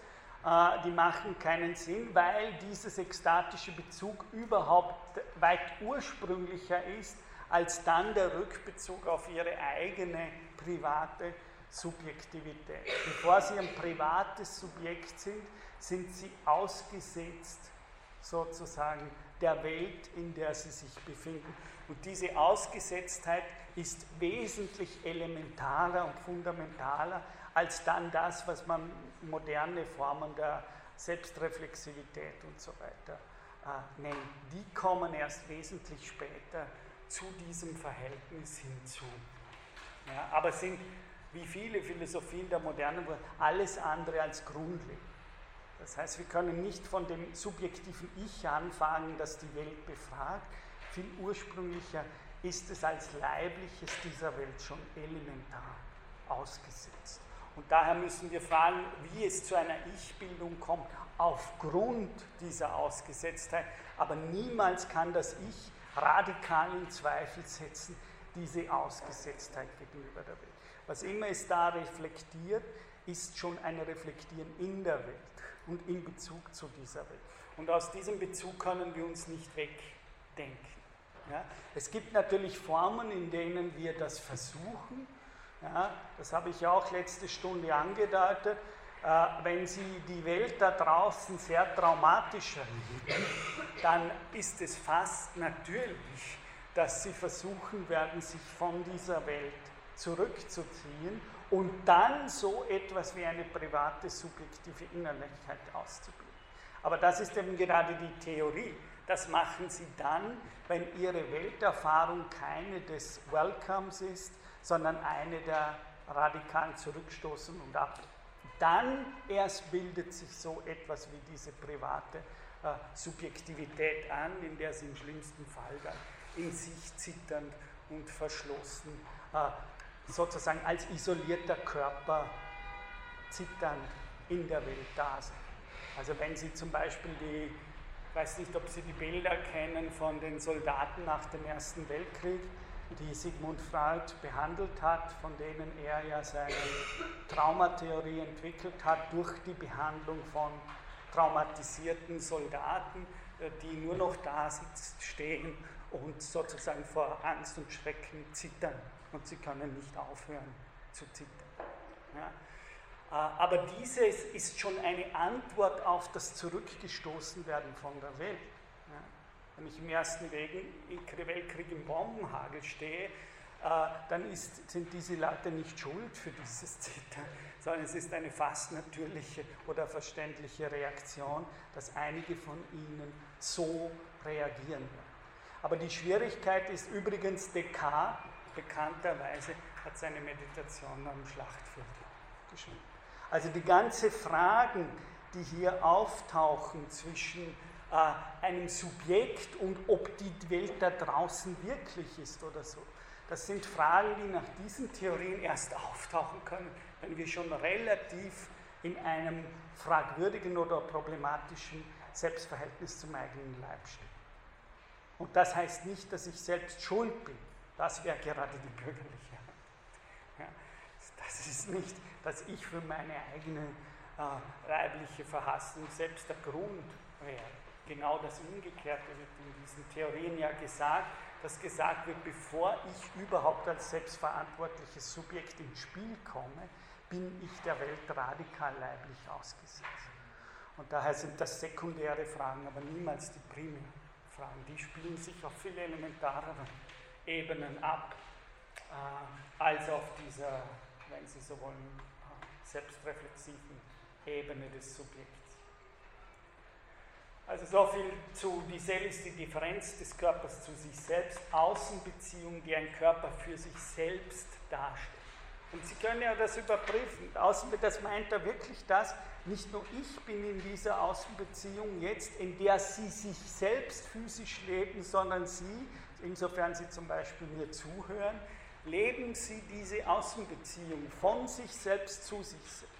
Äh, die machen keinen Sinn, weil dieses ekstatische Bezug überhaupt weit ursprünglicher ist als dann der Rückbezug auf ihre eigene private Subjektivität. Bevor sie ein privates Subjekt sind, sind sie ausgesetzt sozusagen der Welt, in der sie sich befinden. Und diese Ausgesetztheit ist wesentlich elementarer und fundamentaler als dann das, was man moderne Formen der Selbstreflexivität und so weiter äh, nennt. Die kommen erst wesentlich später zu diesem Verhältnis hinzu. Ja, aber sind wie viele Philosophien der modernen alles andere als grundlegend. Das heißt, wir können nicht von dem subjektiven Ich anfangen, das die Welt befragt. Viel ursprünglicher ist es als Leibliches dieser Welt schon elementar ausgesetzt. Und daher müssen wir fragen, wie es zu einer Ich-Bildung kommt, aufgrund dieser Ausgesetztheit. Aber niemals kann das Ich radikal in Zweifel setzen, diese Ausgesetztheit gegenüber der Welt. Was immer es da reflektiert, ist schon ein Reflektieren in der Welt und in Bezug zu dieser Welt. Und aus diesem Bezug können wir uns nicht wegdenken. Ja? Es gibt natürlich Formen, in denen wir das versuchen. Ja? Das habe ich auch letzte Stunde angedeutet. Äh, wenn Sie die Welt da draußen sehr traumatisch erleben, dann ist es fast natürlich, dass Sie versuchen werden, sich von dieser Welt zurückzuziehen und dann so etwas wie eine private subjektive Innerlichkeit auszubilden. Aber das ist eben gerade die Theorie. Das machen sie dann, wenn ihre Welterfahrung keine des Welcomes ist, sondern eine der radikalen Zurückstoßen und ab. Dann erst bildet sich so etwas wie diese private äh, Subjektivität an, in der sie im schlimmsten Fall dann in sich zitternd und verschlossen, äh, sozusagen als isolierter Körper zitternd in der Welt da sind. Also wenn Sie zum Beispiel die, ich weiß nicht, ob Sie die Bilder kennen von den Soldaten nach dem Ersten Weltkrieg, die Sigmund Freud behandelt hat, von denen er ja seine Traumatheorie entwickelt hat durch die Behandlung von traumatisierten Soldaten, äh, die nur noch da sitzen, stehen und sozusagen vor Angst und Schrecken zittern und sie können nicht aufhören zu zittern. Ja. Äh, aber dieses ist schon eine Antwort auf das Zurückgestoßenwerden von der Welt. Ja. Wenn ich im Ersten Weltkrieg im Bombenhagel stehe, äh, dann ist, sind diese Leute nicht schuld für dieses Zittern, sondern es ist eine fast natürliche oder verständliche Reaktion, dass einige von ihnen so reagieren. Aber die Schwierigkeit ist übrigens, Descartes bekannterweise hat seine Meditation am Schlachtfeld geschrieben. Also die ganzen Fragen, die hier auftauchen zwischen äh, einem Subjekt und ob die Welt da draußen wirklich ist oder so, das sind Fragen, die nach diesen Theorien erst auftauchen können, wenn wir schon relativ in einem fragwürdigen oder problematischen Selbstverhältnis zum eigenen Leib stehen. Und das heißt nicht, dass ich selbst schuld bin. Das wäre gerade die bürgerliche. Ja, das ist nicht, dass ich für meine eigene äh, leibliche Verhassung selbst der Grund wäre. Genau das Umgekehrte wird in diesen Theorien ja gesagt, dass gesagt wird, bevor ich überhaupt als selbstverantwortliches Subjekt ins Spiel komme, bin ich der Welt radikal leiblich ausgesetzt. Und daher sind das sekundäre Fragen, aber niemals die primären. Fragen. Die spielen sich auf viel elementareren Ebenen ab, äh, als auf dieser, wenn Sie so wollen, selbstreflexiven Ebene des Subjekts. Also so viel zu, die Seele ist die Differenz des Körpers zu sich selbst, Außenbeziehung, die ein Körper für sich selbst darstellt. Und Sie können ja das überprüfen. Das meint er wirklich das, nicht nur ich bin in dieser Außenbeziehung jetzt, in der Sie sich selbst physisch leben, sondern Sie, insofern Sie zum Beispiel mir zuhören, leben Sie diese Außenbeziehung von sich selbst zu sich selbst.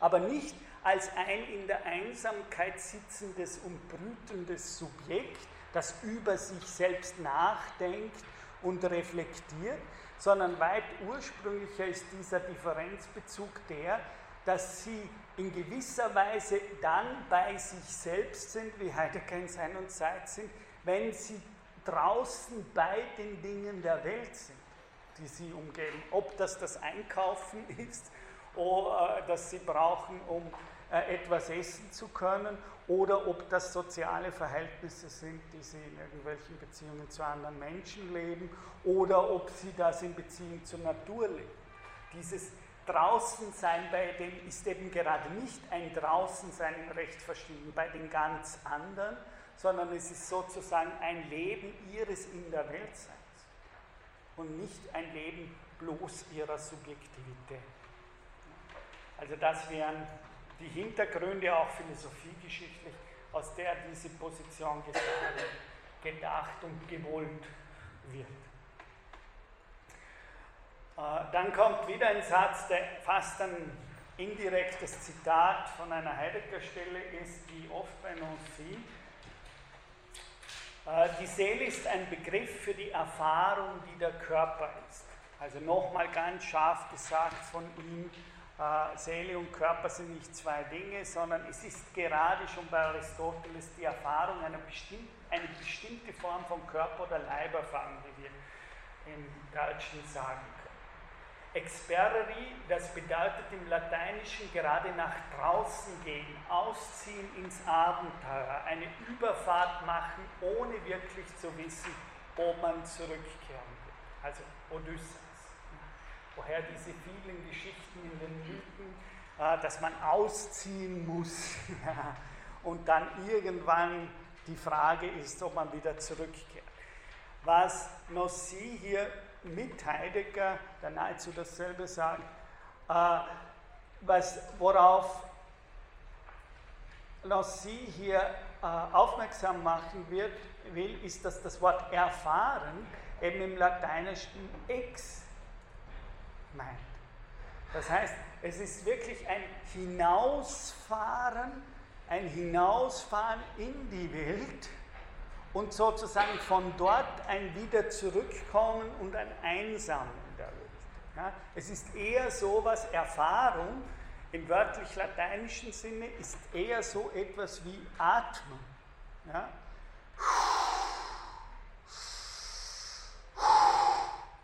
Aber nicht als ein in der Einsamkeit sitzendes und brütendes Subjekt, das über sich selbst nachdenkt und reflektiert, sondern weit ursprünglicher ist dieser Differenzbezug der, dass sie in gewisser Weise dann bei sich selbst sind, wie Heidegger in Sein und Zeit sind, wenn sie draußen bei den Dingen der Welt sind, die sie umgeben. Ob das das Einkaufen ist, oder das sie brauchen, um äh, etwas essen zu können oder ob das soziale Verhältnisse sind, die sie in irgendwelchen Beziehungen zu anderen Menschen leben oder ob sie das in Beziehung zur Natur leben. Dieses Draußensein bei dem ist eben gerade nicht ein Draußensein im Recht verschieden bei den ganz anderen, sondern es ist sozusagen ein Leben ihres in der Weltseins und nicht ein Leben bloß ihrer Subjektivität. Also das wären die Hintergründe auch philosophiegeschichtlich, aus der diese Position gedacht und gewollt wird. Äh, dann kommt wieder ein Satz, der fast ein indirektes Zitat von einer Heidegger-Stelle ist, wie oft bei Nancy. Äh, die Seele ist ein Begriff für die Erfahrung, die der Körper ist. Also nochmal ganz scharf gesagt von ihm, äh, Seele und Körper sind nicht zwei Dinge, sondern es ist gerade schon bei Aristoteles die Erfahrung einer bestimmten, eine bestimmte Form von Körper- oder Leiberfahrung, wie wir im Deutschen sagen Experri, das bedeutet im Lateinischen gerade nach draußen gehen, ausziehen ins Abenteuer, eine Überfahrt machen, ohne wirklich zu wissen, ob man zurückkehren wird. Also Odysseus woher diese vielen Geschichten in den Mythen, äh, dass man ausziehen muss und dann irgendwann die Frage ist, ob man wieder zurückkehrt. Was Nossi hier mit Heidegger, der nahezu dasselbe sagt, Äh, was, worauf Lancy hier äh, aufmerksam machen wird, will, ist, dass das Wort erfahren eben im Lateinischen ex meint. Das heißt, es ist wirklich ein Hinausfahren, ein Hinausfahren in die Welt und sozusagen von dort ein Wieder zurückkommen und ein Einsammeln der Welt. Ja, es ist eher so was Erfahrung, im wörtlich lateinischen Sinne ist eher so etwas wie Atmen. Ja?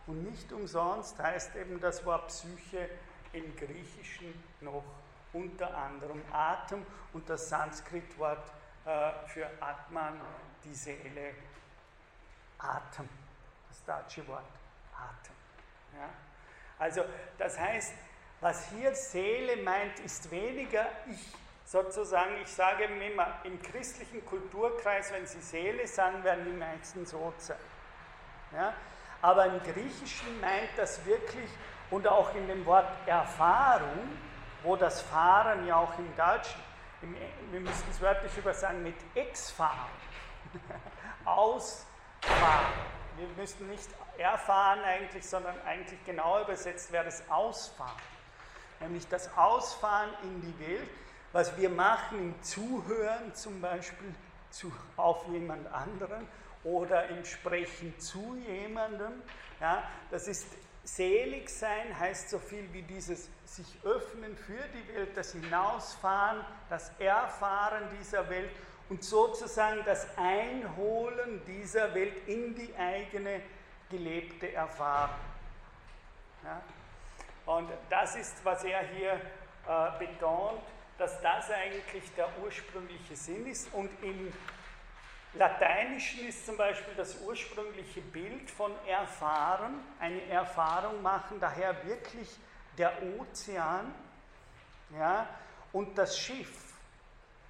Und nicht umsonst heißt eben das Wort Psyche im Griechischen noch unter anderem Atem und das Sanskritwort äh, für Atman, die Seele, Atem, das deutsche Wort Atem. Ja? Also das heißt, was hier Seele meint, ist weniger ich sozusagen, ich sage immer, im christlichen Kulturkreis, wenn Sie Seele sagen, werden die meisten so sein. Ja? Aber im Griechischen meint das wirklich, und auch in dem Wort Erfahrung, wo das Fahren ja auch im Deutschen, im, wir müssen es wörtlich übersagen, mit Exfahren, Ausfahren. Wir müssten nicht erfahren eigentlich, sondern eigentlich genau übersetzt wäre das Ausfahren. Nämlich das Ausfahren in die Welt, was wir machen im Zuhören zum Beispiel zu, auf jemand anderen oder im Sprechen zu jemandem. Ja, das ist selig sein, heißt so viel wie dieses sich öffnen für die Welt, das Hinausfahren, das Erfahren dieser Welt und sozusagen das Einholen dieser Welt in die eigene gelebte Erfahrung. Ja? Und das ist, was er hier äh, betont, dass das eigentlich der ursprüngliche Sinn ist. Und im Lateinischen ist zum Beispiel das ursprüngliche Bild von erfahren, eine Erfahrung machen, daher wirklich der Ozean ja, und das Schiff.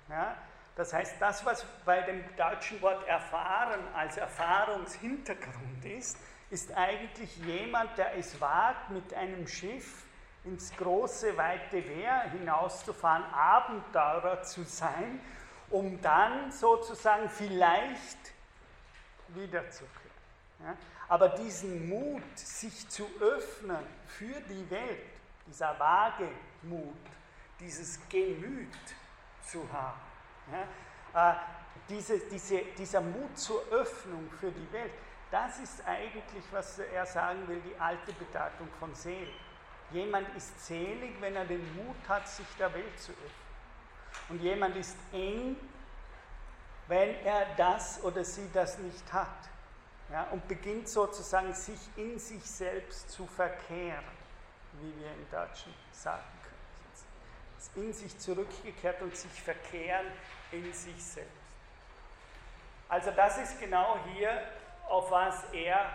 Ja. Das heißt, das, was bei dem deutschen Wort erfahren als Erfahrungshintergrund ist, ist eigentlich jemand, der es wagt, mit einem Schiff ins große, weite Meer hinauszufahren, Abenteurer zu sein, um dann sozusagen vielleicht wiederzukehren. Ja? Aber diesen Mut, sich zu öffnen für die Welt, dieser vage Mut, dieses Gemüt zu haben, ja? äh, diese, diese, dieser Mut zur Öffnung für die Welt, das ist eigentlich, was er sagen will, die alte Bedeutung von Seele. Jemand ist selig, wenn er den Mut hat, sich der Welt zu öffnen. Und jemand ist eng, wenn er das oder sie das nicht hat. Ja, und beginnt sozusagen sich in sich selbst zu verkehren, wie wir im Deutschen sagen in sich zurückgekehrt und sich verkehren in sich selbst. Also das ist genau hier auf was er,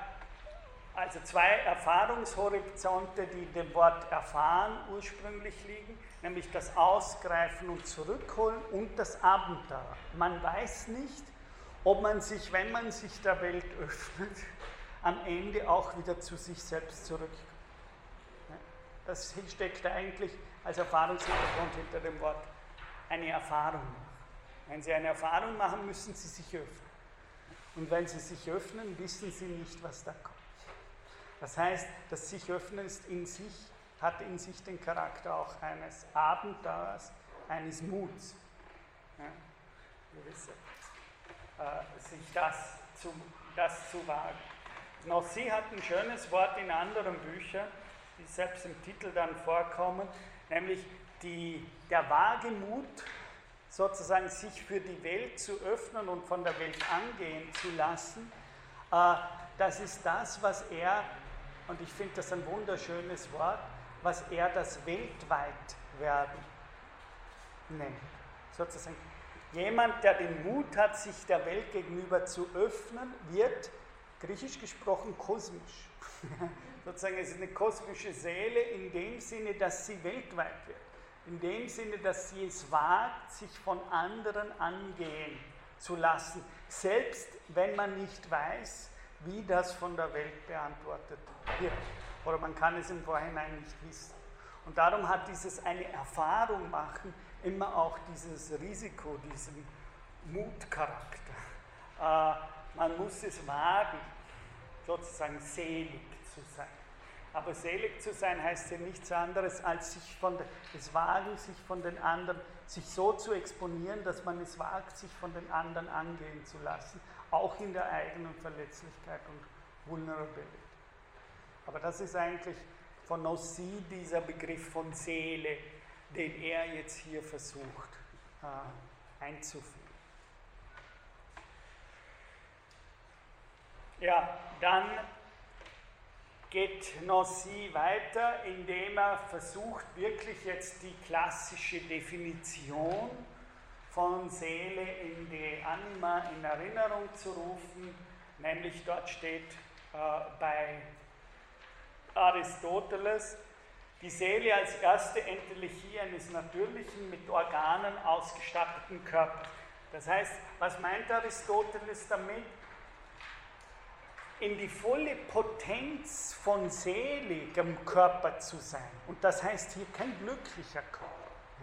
also zwei Erfahrungshorizonte, die dem Wort erfahren ursprünglich liegen, nämlich das Ausgreifen und Zurückholen und das Abenteuer. Man weiß nicht, ob man sich, wenn man sich der Welt öffnet, am Ende auch wieder zu sich selbst zurückkommt. Das steckt eigentlich als Erfahrungshintergrund hinter dem Wort eine Erfahrung. Wenn Sie eine Erfahrung machen, müssen Sie sich öffnen. Und wenn sie sich öffnen, wissen sie nicht, was da kommt. Das heißt, das sich öffnen ist in sich, hat in sich den Charakter auch eines Abenteuers, eines Muts. Ja, gewisse, äh, sich das zu, das zu wagen. Noch sie hat ein schönes Wort in anderen Büchern, die selbst im Titel dann vorkommen, nämlich die, der Wagemut sozusagen sich für die Welt zu öffnen und von der Welt angehen zu lassen, äh, das ist das, was er, und ich finde das ein wunderschönes Wort, was er das Weltweitwerden nennt. Sozusagen jemand, der den Mut hat, sich der Welt gegenüber zu öffnen, wird, griechisch gesprochen, kosmisch. sozusagen es ist eine kosmische Seele in dem Sinne, dass sie weltweit wird in dem Sinne, dass sie es wagt, sich von anderen angehen zu lassen, selbst wenn man nicht weiß, wie das von der Welt beantwortet wird. Oder man kann es im Vorhinein nicht wissen. Und darum hat dieses eine Erfahrung machen immer auch dieses Risiko, diesen Mutcharakter. Äh, man muss es wagen, sozusagen selig zu sein. Aber selig zu sein heißt ja nichts anderes, als sich von es wagen, sich von den anderen, sich so zu exponieren, dass man es wagt, sich von den anderen angehen zu lassen, auch in der eigenen Verletzlichkeit und Vulnerabilität. Aber das ist eigentlich von Nossi dieser Begriff von Seele, den er jetzt hier versucht äh, einzuführen. Ja, dann geht Nossi weiter, indem er versucht, wirklich jetzt die klassische Definition von Seele in die Anima in Erinnerung zu rufen, nämlich dort steht äh, bei Aristoteles, die Seele als erste Entelechie eines natürlichen, mit Organen ausgestatteten Körpers. Das heißt, was meint Aristoteles damit? In die volle Potenz von seligem Körper zu sein. Und das heißt hier kein glücklicher Körper.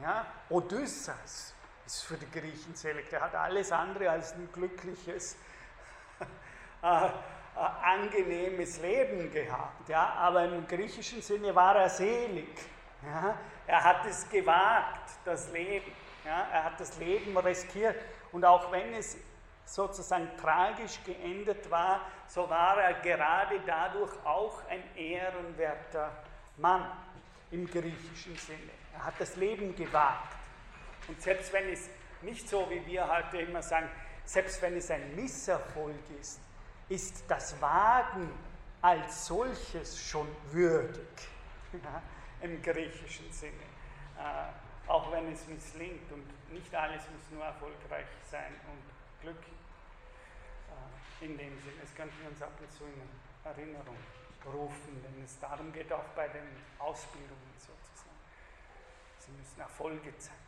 Ja? Odysseus ist für die Griechen selig, der hat alles andere als ein glückliches äh, äh, angenehmes Leben gehabt, ja, aber im griechischen Sinne war er selig. Ja. Er hat es gewagt, das Leben. Ja. Er hat das Leben riskiert. Und auch wenn es sozusagen tragisch geendet war, so war er gerade dadurch auch ein ehrenwerter Mann im griechischen Sinne. Er hat das Leben gewagt. Und selbst wenn es nicht so, wie wir heute immer sagen, selbst wenn es ein Misserfolg ist, ist das Wagen als solches schon würdig, ja, im griechischen Sinne. Äh, auch wenn es misslingt und nicht alles muss nur erfolgreich sein und Glück äh, in dem Sinne. Es könnten wir uns ab und zu in Erinnerung rufen, wenn es darum geht, auch bei den Ausbildungen sozusagen. Sie müssen Erfolge zeigen.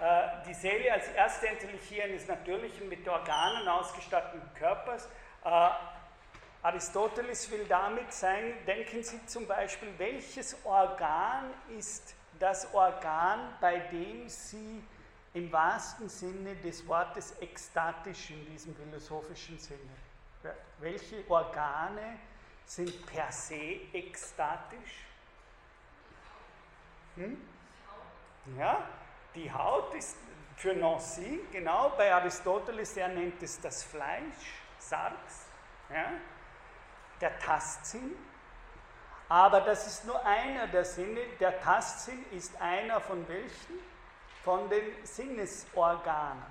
Äh, die Seele als erste Entelechie eines natürlichen, mit Organen ausgestatteten Körpers. Äh, Aristoteles will damit sein, denken Sie zum Beispiel, welches Organ ist das Organ, bei dem Sie im wahrsten Sinne des Wortes ekstatisch in diesem philosophischen Sinne. Welche Organe sind per se ekstatisch? Hm? Ja, die Haut ist für Nancy, genau, bei Aristoteles, er nennt es das Fleisch, Sarx, ja, der Tastsinn. Aber das ist nur einer der Sinne. Der Tastsinn ist einer von welchen? Von den Sinnesorganen.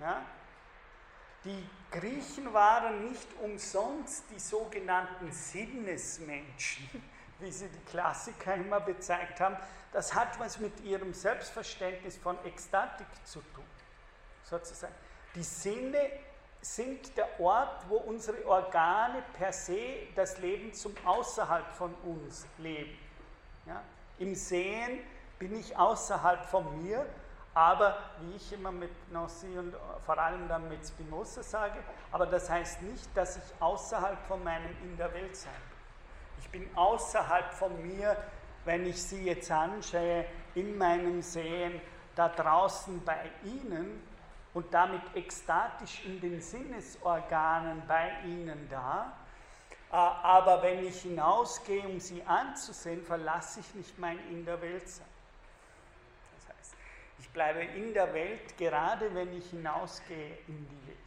Ja? Die Griechen waren nicht umsonst die sogenannten Sinnesmenschen, wie sie die Klassiker immer bezeigt haben, das hat was mit ihrem Selbstverständnis von Ekstatik zu tun, sozusagen. Die Sinne sind der Ort, wo unsere Organe per se das Leben zum Außerhalb von uns leben. Ja? Im Sehen bin ich außerhalb von mir, aber wie ich immer mit Nancy und vor allem dann mit Spinoza sage, aber das heißt nicht, dass ich außerhalb von meinem In der Welt sein bin. Ich bin außerhalb von mir wenn ich Sie jetzt anschaue, in meinem Sehen, da draußen bei Ihnen und damit ekstatisch in den Sinnesorganen bei Ihnen da, äh, aber wenn ich hinausgehe, um Sie anzusehen, verlasse ich nicht mein In der Welt sein. Bleibe in der Welt, gerade wenn ich hinausgehe in die Welt.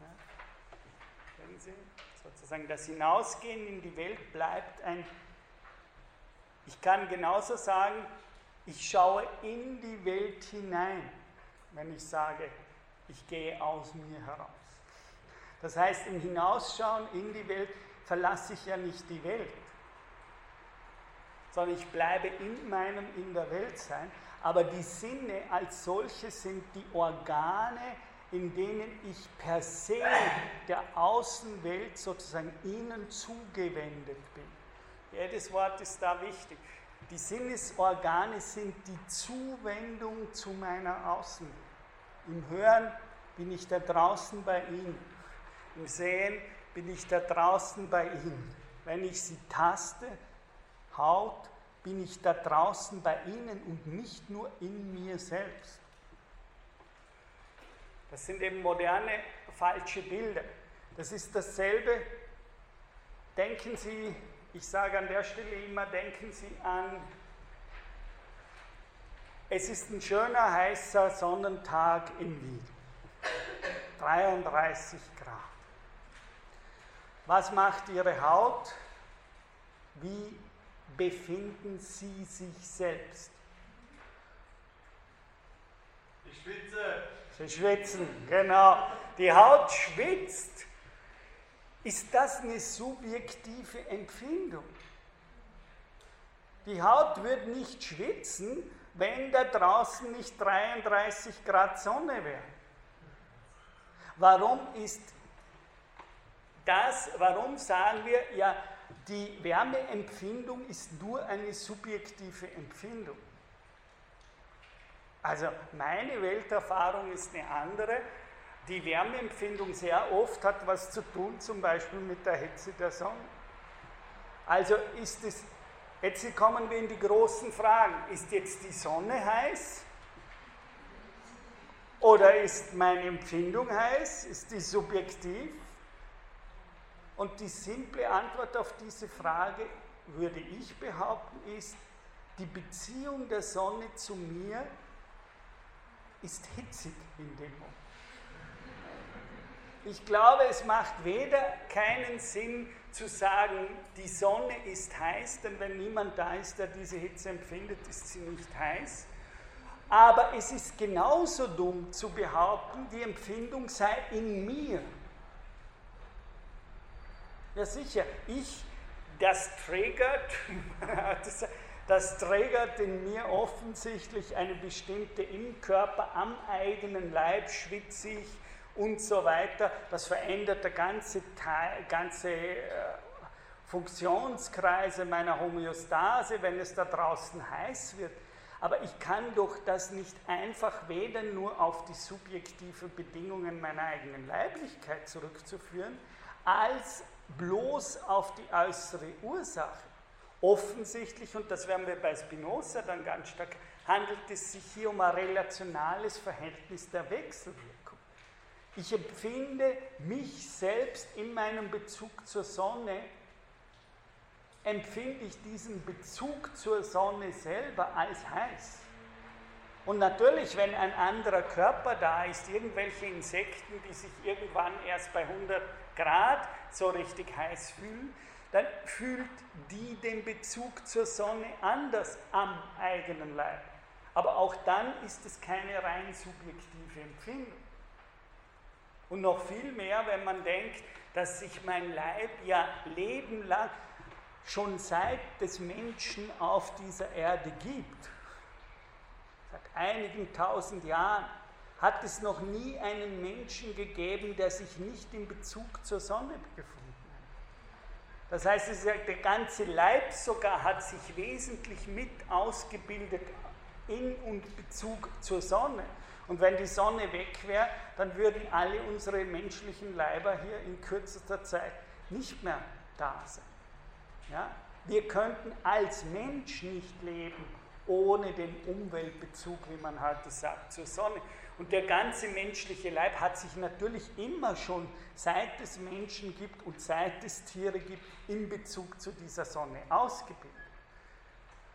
Ja? Sie? Sozusagen das Hinausgehen in die Welt bleibt ein ich kann genauso sagen, ich schaue in die Welt hinein, wenn ich sage, ich gehe aus mir heraus. Das heißt, im Hinausschauen in die Welt verlasse ich ja nicht die Welt, sondern ich bleibe in meinem In der Welt sein. Aber die Sinne als solche sind die Organe, in denen ich per se der Außenwelt sozusagen ihnen zugewendet bin. Jedes Wort ist da wichtig. Die Sinnesorgane sind die Zuwendung zu meiner Außen. Im Hören bin ich da draußen bei ihm. Im Sehen bin ich da draußen bei ihm. wenn ich sie taste, Haut, bin ich da draußen bei Ihnen und nicht nur in mir selbst. Das sind eben moderne falsche Bilder. Das ist dasselbe. Denken Sie, ich sage an der Stelle immer, denken Sie an, es ist ein schöner, heißer Sonnentag in Wien. 33 Grad. Was macht Ihre Haut? Wie befinden Sie sich selbst? Ich schwitze. Sie schwitzen, genau. Die Haut schwitzt. Ist das eine subjektive Empfindung? Die Haut wird nicht schwitzen, wenn da draußen nicht 33 Grad Sonne wäre. Warum ist das, warum sagen wir, ja, die Wärmeempfindung ist nur eine subjektive Empfindung? Also meine Welterfahrung ist eine andere. Die Wärmeempfindung sehr oft hat was zu tun, zum Beispiel mit der Hitze der Sonne. Also ist es, jetzt kommen wir in die großen Fragen. Ist jetzt die Sonne heiß? Oder ist meine Empfindung heiß? Ist die subjektiv? Und die simple Antwort auf diese Frage, würde ich behaupten, ist, die Beziehung der Sonne zu mir ist hitzig in dem Moment. Ich glaube, es macht weder keinen Sinn zu sagen, die Sonne ist heiß, denn wenn niemand da ist, der diese Hitze empfindet, ist sie nicht heiß. Aber es ist genauso dumm zu behaupten, die Empfindung sei in mir. Ja sicher, ich, das triggert, das triggert in mir offensichtlich eine bestimmte im Körper, am eigenen Leib schwitze ich und so weiter. Das verändert der ganze, Teil, ganze äh, Funktionskreise meiner Homöostase, wenn es da draußen heiß wird. Aber ich kann doch das nicht einfach weder nur auf die subjektiven Bedingungen meiner eigenen Leiblichkeit zurückzuführen, als bloß auf die äußere Ursache. Offensichtlich, und das werden wir bei Spinoza dann ganz stark, handelt es sich hier um ein relationales Verhältnis der Wechselwirkung. Ich empfinde mich selbst in meinem Bezug zur Sonne, empfinde ich diesen Bezug zur Sonne selber als heiß. Und natürlich, wenn ein anderer Körper da ist, irgendwelche Insekten, die sich irgendwann erst bei 100 Grad so richtig heiß fühlen, dann fühlt die den Bezug zur Sonne anders am eigenen Leib. Aber auch dann ist es keine rein subjektive Empfindung. Und noch viel mehr, wenn man denkt, dass sich mein Leib ja lebenlang, schon seit es Menschen auf dieser Erde gibt, einigen tausend Jahren, hat es noch nie einen Menschen gegeben, der sich nicht in Bezug zur Sonne befunden hat. Das heißt, der ganze Leib sogar hat sich wesentlich mit ausgebildet in und Bezug zur Sonne. Und wenn die Sonne weg wäre, dann würden alle unsere menschlichen Leiber hier in kürzester Zeit nicht mehr da sein. Ja? Wir könnten als Mensch nicht leben ohne den Umweltbezug, wie man heute sagt, zur Sonne. Und der ganze menschliche Leib hat sich natürlich immer schon, seit es Menschen gibt und seit es Tiere gibt, in Bezug zu dieser Sonne ausgebildet.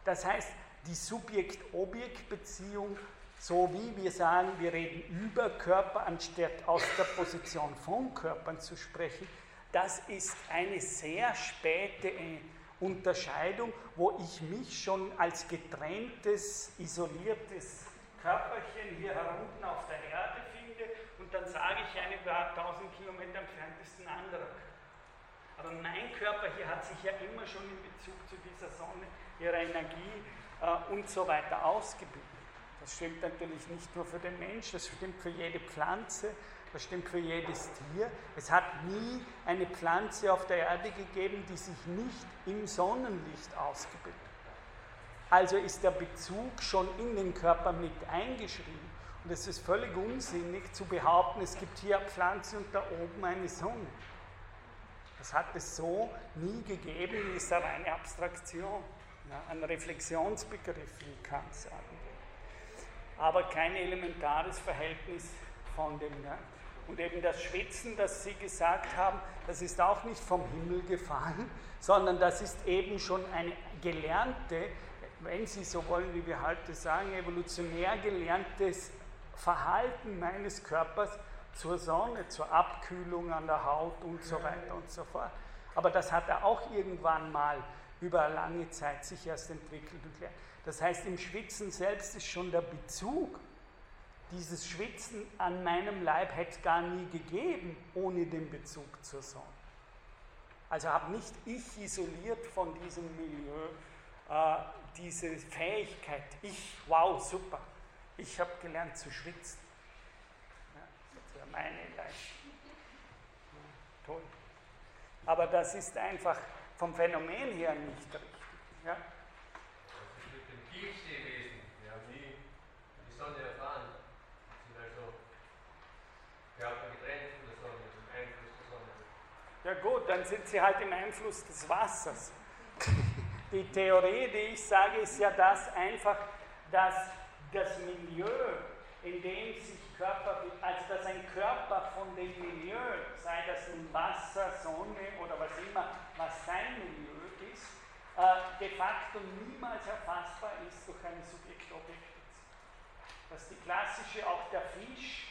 Das heißt, die Subjekt-Objekt-Beziehung, so wie wir sagen, wir reden über Körper, anstatt aus der Position von Körpern zu sprechen, das ist eine sehr späte Unterscheidung, wo ich mich schon als getrenntes, isoliertes Körperchen hier herunten auf der Erde finde und dann sage ich eine paar tausend Kilometer entfernt ist ein anderer Körper. Aber mein Körper hier hat sich ja immer schon in Bezug zu dieser Sonne, ihrer Energie äh, und so weiter ausgebildet. Das stimmt natürlich nicht nur für den Menschen, das stimmt für jede Pflanze, das stimmt für jedes Tier. Es hat nie eine Pflanze auf der Erde gegeben, die sich nicht im Sonnenlicht ausgebildet hat. Also ist der Bezug schon in den Körper mit eingeschrieben. Und es ist völlig unsinnig zu behaupten, es gibt hier eine Pflanze und da oben eine Sonne. Das hat es so nie gegeben, ist eine reine Abstraktion, ja, ein Reflexionsbegriff, wie Kant sagen. Aber kein elementares Verhältnis von dem. Ja. Und eben das Schwitzen, das Sie gesagt haben, das ist auch nicht vom Himmel gefallen, sondern das ist eben schon eine gelernte, wenn Sie so wollen, wie wir heute sagen, evolutionär gelerntes Verhalten meines Körpers zur Sonne, zur Abkühlung an der Haut und so weiter und so fort. Aber das hat er auch irgendwann mal über lange Zeit sich erst entwickelt und gelernt. Das heißt, im Schwitzen selbst ist schon der Bezug, dieses Schwitzen an meinem Leib hätte es gar nie gegeben ohne den Bezug zur Sonne. Also habe nicht ich isoliert von diesem Milieu äh, diese Fähigkeit, ich, wow, super, ich habe gelernt zu schwitzen meine Leistung. Toll. Aber das ist einfach vom Phänomen her nicht richtig. Ja? Das ist mit dem Tiefseewesen. Haben nie die Sonne erfahren. Wir sind also Körper getrennt von der Sonne, vom Einfluss der Sonne. Ja gut, dann sind sie halt im Einfluss des Wassers. Die Theorie, die ich sage, ist ja das einfach, dass das Milieu, in dem sich Körper, also dass ein Körper von dem Milieu, sei das nun Wasser, Sonne oder was immer, was sein Milieu ist, äh, de facto niemals erfassbar ist durch eine Subjekt-Objekt-Beziehung. Das ist die klassische, auch der Fisch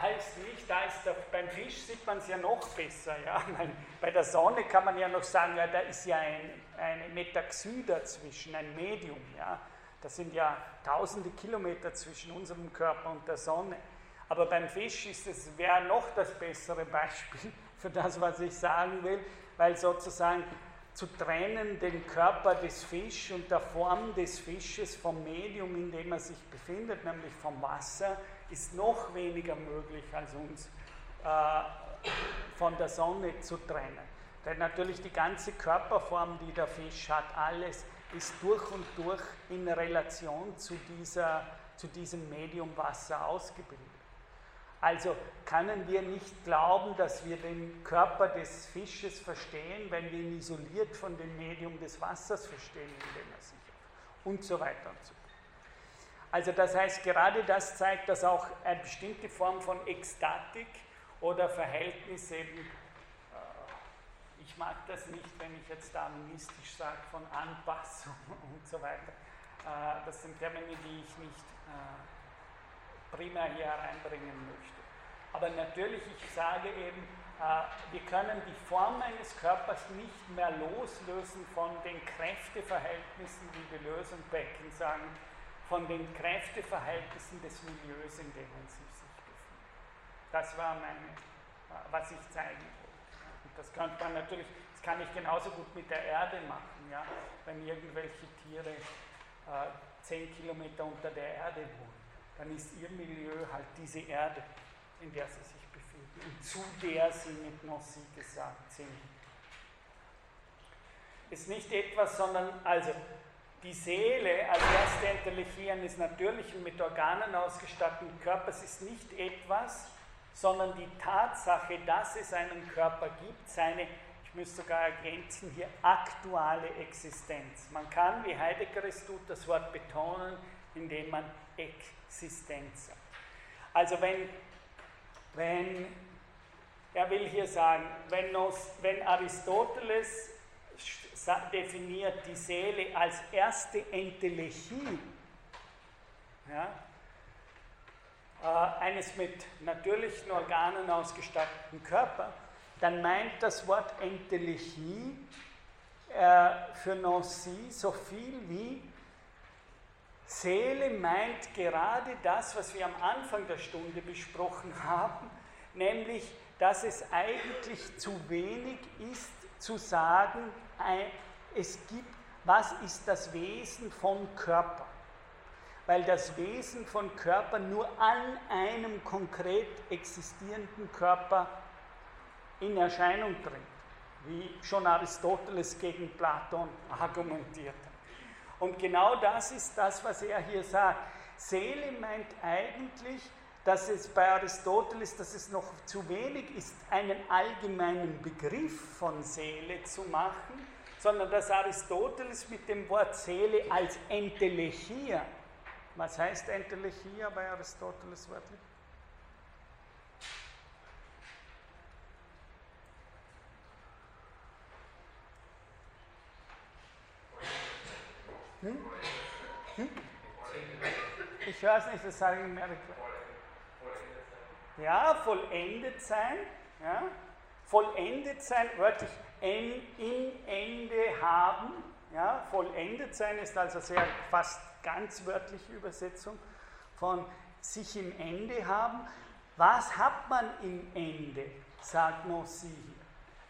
heißt nicht, da ist der, beim Fisch sieht man es ja noch besser. Ja? Bei der Sonne kann man ja noch sagen, ja, da ist ja ein, eine Metaxy dazwischen, ein Medium. Ja? Das sind ja tausende Kilometer zwischen unserem Körper und der Sonne. Aber beim Fisch ist es, wäre noch das bessere Beispiel für das, was ich sagen will, weil sozusagen zu trennen den Körper des Fisches und der Form des Fisches vom Medium, in dem er sich befindet, nämlich vom Wasser, ist noch weniger möglich als uns äh, von der Sonne zu trennen. Denn natürlich die ganze Körperform, die der Fisch hat, alles ist durch und durch in Relation zu, dieser, zu diesem Medium Wasser ausgebildet. Also können wir nicht glauben, dass wir den Körper des Fisches verstehen, wenn wir ihn isoliert von dem Medium des Wassers verstehen, in dem er sich und so weiter und so fort. Also das heißt, gerade das zeigt, dass auch eine bestimmte Form von Ekstatik oder Verhältnis eben, äh, ich mag das nicht, wenn ich jetzt da mystisch sage, von Anpassung und so weiter. Äh, das sind Termine, die ich nicht äh, primär hier hereinbringen möchte. Aber natürlich, ich sage eben, wir können die Form eines Körpers nicht mehr loslösen von den Kräfteverhältnissen, wie Deleuze und Becken sagen, von den Kräfteverhältnissen des Milieus, in dem man sich befindet. Das war meine, was ich zeigen wollte. Und das könnte man natürlich, das kann ich genauso gut mit der Erde machen, ja? wenn irgendwelche Tiere äh, zehn Kilometer unter der Erde wohnen dann ist ihr Milieu halt diese Erde, in der sie sich befinden und zu der sie mit Nossi gesagt sind. Ist nicht etwas, sondern also die Seele als erste Entelechie eines natürlichen, mit Organen ausgestatteten Körpers ist nicht etwas, sondern die Tatsache, dass es einen Körper gibt, seine, ich müsste sogar ergänzen, hier aktuelle Existenz. Man kann, wie Heidegger es tut, das Wort betonen, indem man Existenz sagt. Also wenn, wenn er will hier sagen, wenn Aristoteles definiert die Seele als erste Entelechie ja, äh, eines mit natürlichen Organen ausgestatteten Körper, dann meint das Wort Entelechie äh, für Nancy so viel wie Seele meint gerade das, was wir am Anfang der Stunde besprochen haben, nämlich, dass es eigentlich zu wenig ist, zu sagen, es gibt, was ist das Wesen von Körper? Weil das Wesen von Körper nur an einem konkret existierenden Körper in Erscheinung tritt, wie schon Aristoteles gegen Platon argumentiert hat. Und genau das ist das, was er hier sagt. Seele meint eigentlich dass es bei Aristoteles, dass es noch zu wenig ist, einen allgemeinen Begriff von Seele zu machen, sondern dass Aristoteles mit dem Wort Seele als Entelechia, was heißt Entelechia bei Aristoteles wörtlich? Hm? Hm? Ich weiß nicht, das sage in Amerika. Ja, vollendet sein. Ja. Vollendet sein, wörtlich in, in Ende haben. Ja. Vollendet sein ist also sehr fast ganz wörtliche Übersetzung von sich im Ende haben. Was hat man im Ende, sagt Nossi hier.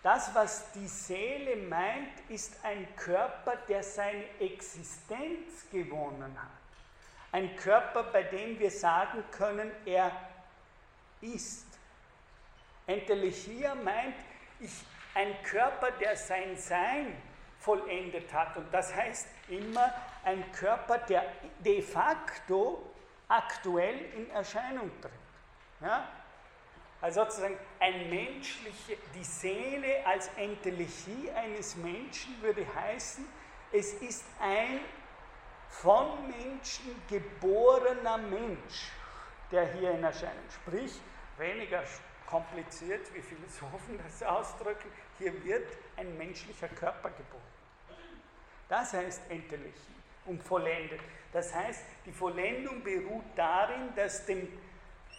Das, was die Seele meint, ist ein Körper, der seine Existenz gewonnen hat. Ein Körper, bei dem wir sagen können, er ist. Entelechia meint, ich, ein Körper, der sein Sein vollendet hat. Und das heißt immer ein Körper, der de facto aktuell in Erscheinung tritt. Ja? Also sozusagen ein menschliche, die Seele als Entelechie eines Menschen würde heißen, es ist ein von Menschen geborener Mensch, der hier in Erscheinung spricht, weniger kompliziert, wie Philosophen das ausdrücken, hier wird ein menschlicher Körper geboren. Das heißt Entelechie und vollendet. Das heißt, die Vollendung beruht darin, dass dem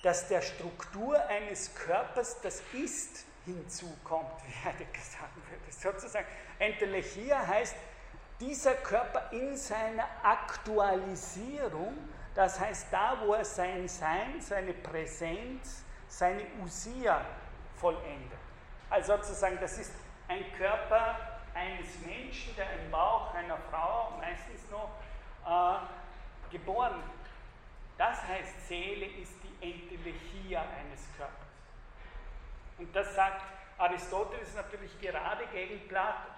dass der Struktur eines Körpers das Ist hinzukommt, wie Heidegger sagen würde. Sozusagen, Entelechia heißt, dieser Körper in seiner Aktualisierung, das heißt da, wo er sein Sein, seine Präsenz, seine Usia vollendet. Also sozusagen, das ist ein Körper eines Menschen, der im Bauch einer Frau meistens noch äh, geboren wird. Das heißt, Seele ist Entelechia eines Körpers. Und das sagt Aristoteles natürlich gerade gegen Platon.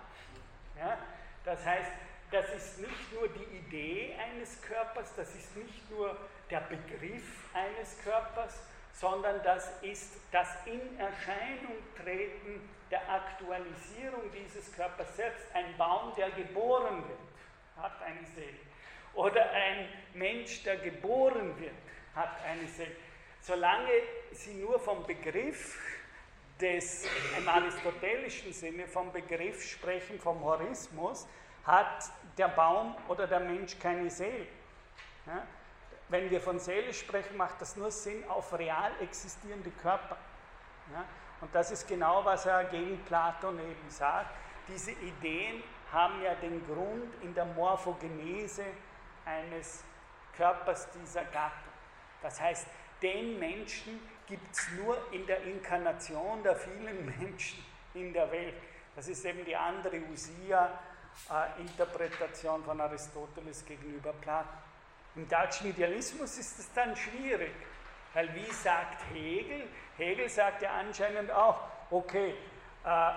Ja? Das heißt, das ist nicht nur die Idee eines Körpers, das ist nicht nur der Begriff eines Körpers, sondern das ist das in Erscheinung treten der Aktualisierung dieses Körpers selbst. Ein Baum, der geboren wird, hat eine Seele. Oder ein Mensch, der geboren wird, hat eine Seele. Solange Sie nur vom Begriff des, im aristotelischen Sinne, vom Begriff sprechen, vom Horismus, hat der Baum oder der Mensch keine Seele. Ja? Wenn wir von Seele sprechen, macht das nur Sinn auf real existierende Körper. Ja? Und das ist genau, was er gegen Platon eben sagt. Diese Ideen haben ja den Grund in der Morphogenese eines Körpers dieser Gattung. Das heißt, den Menschen gibt es nur in der Inkarnation der vielen Menschen in der Welt. Das ist eben die andere Usia-Interpretation von Aristoteles gegenüber Platon. Im deutschen Idealismus ist es dann schwierig, weil wie sagt Hegel? Hegel sagt ja anscheinend auch, okay, äh,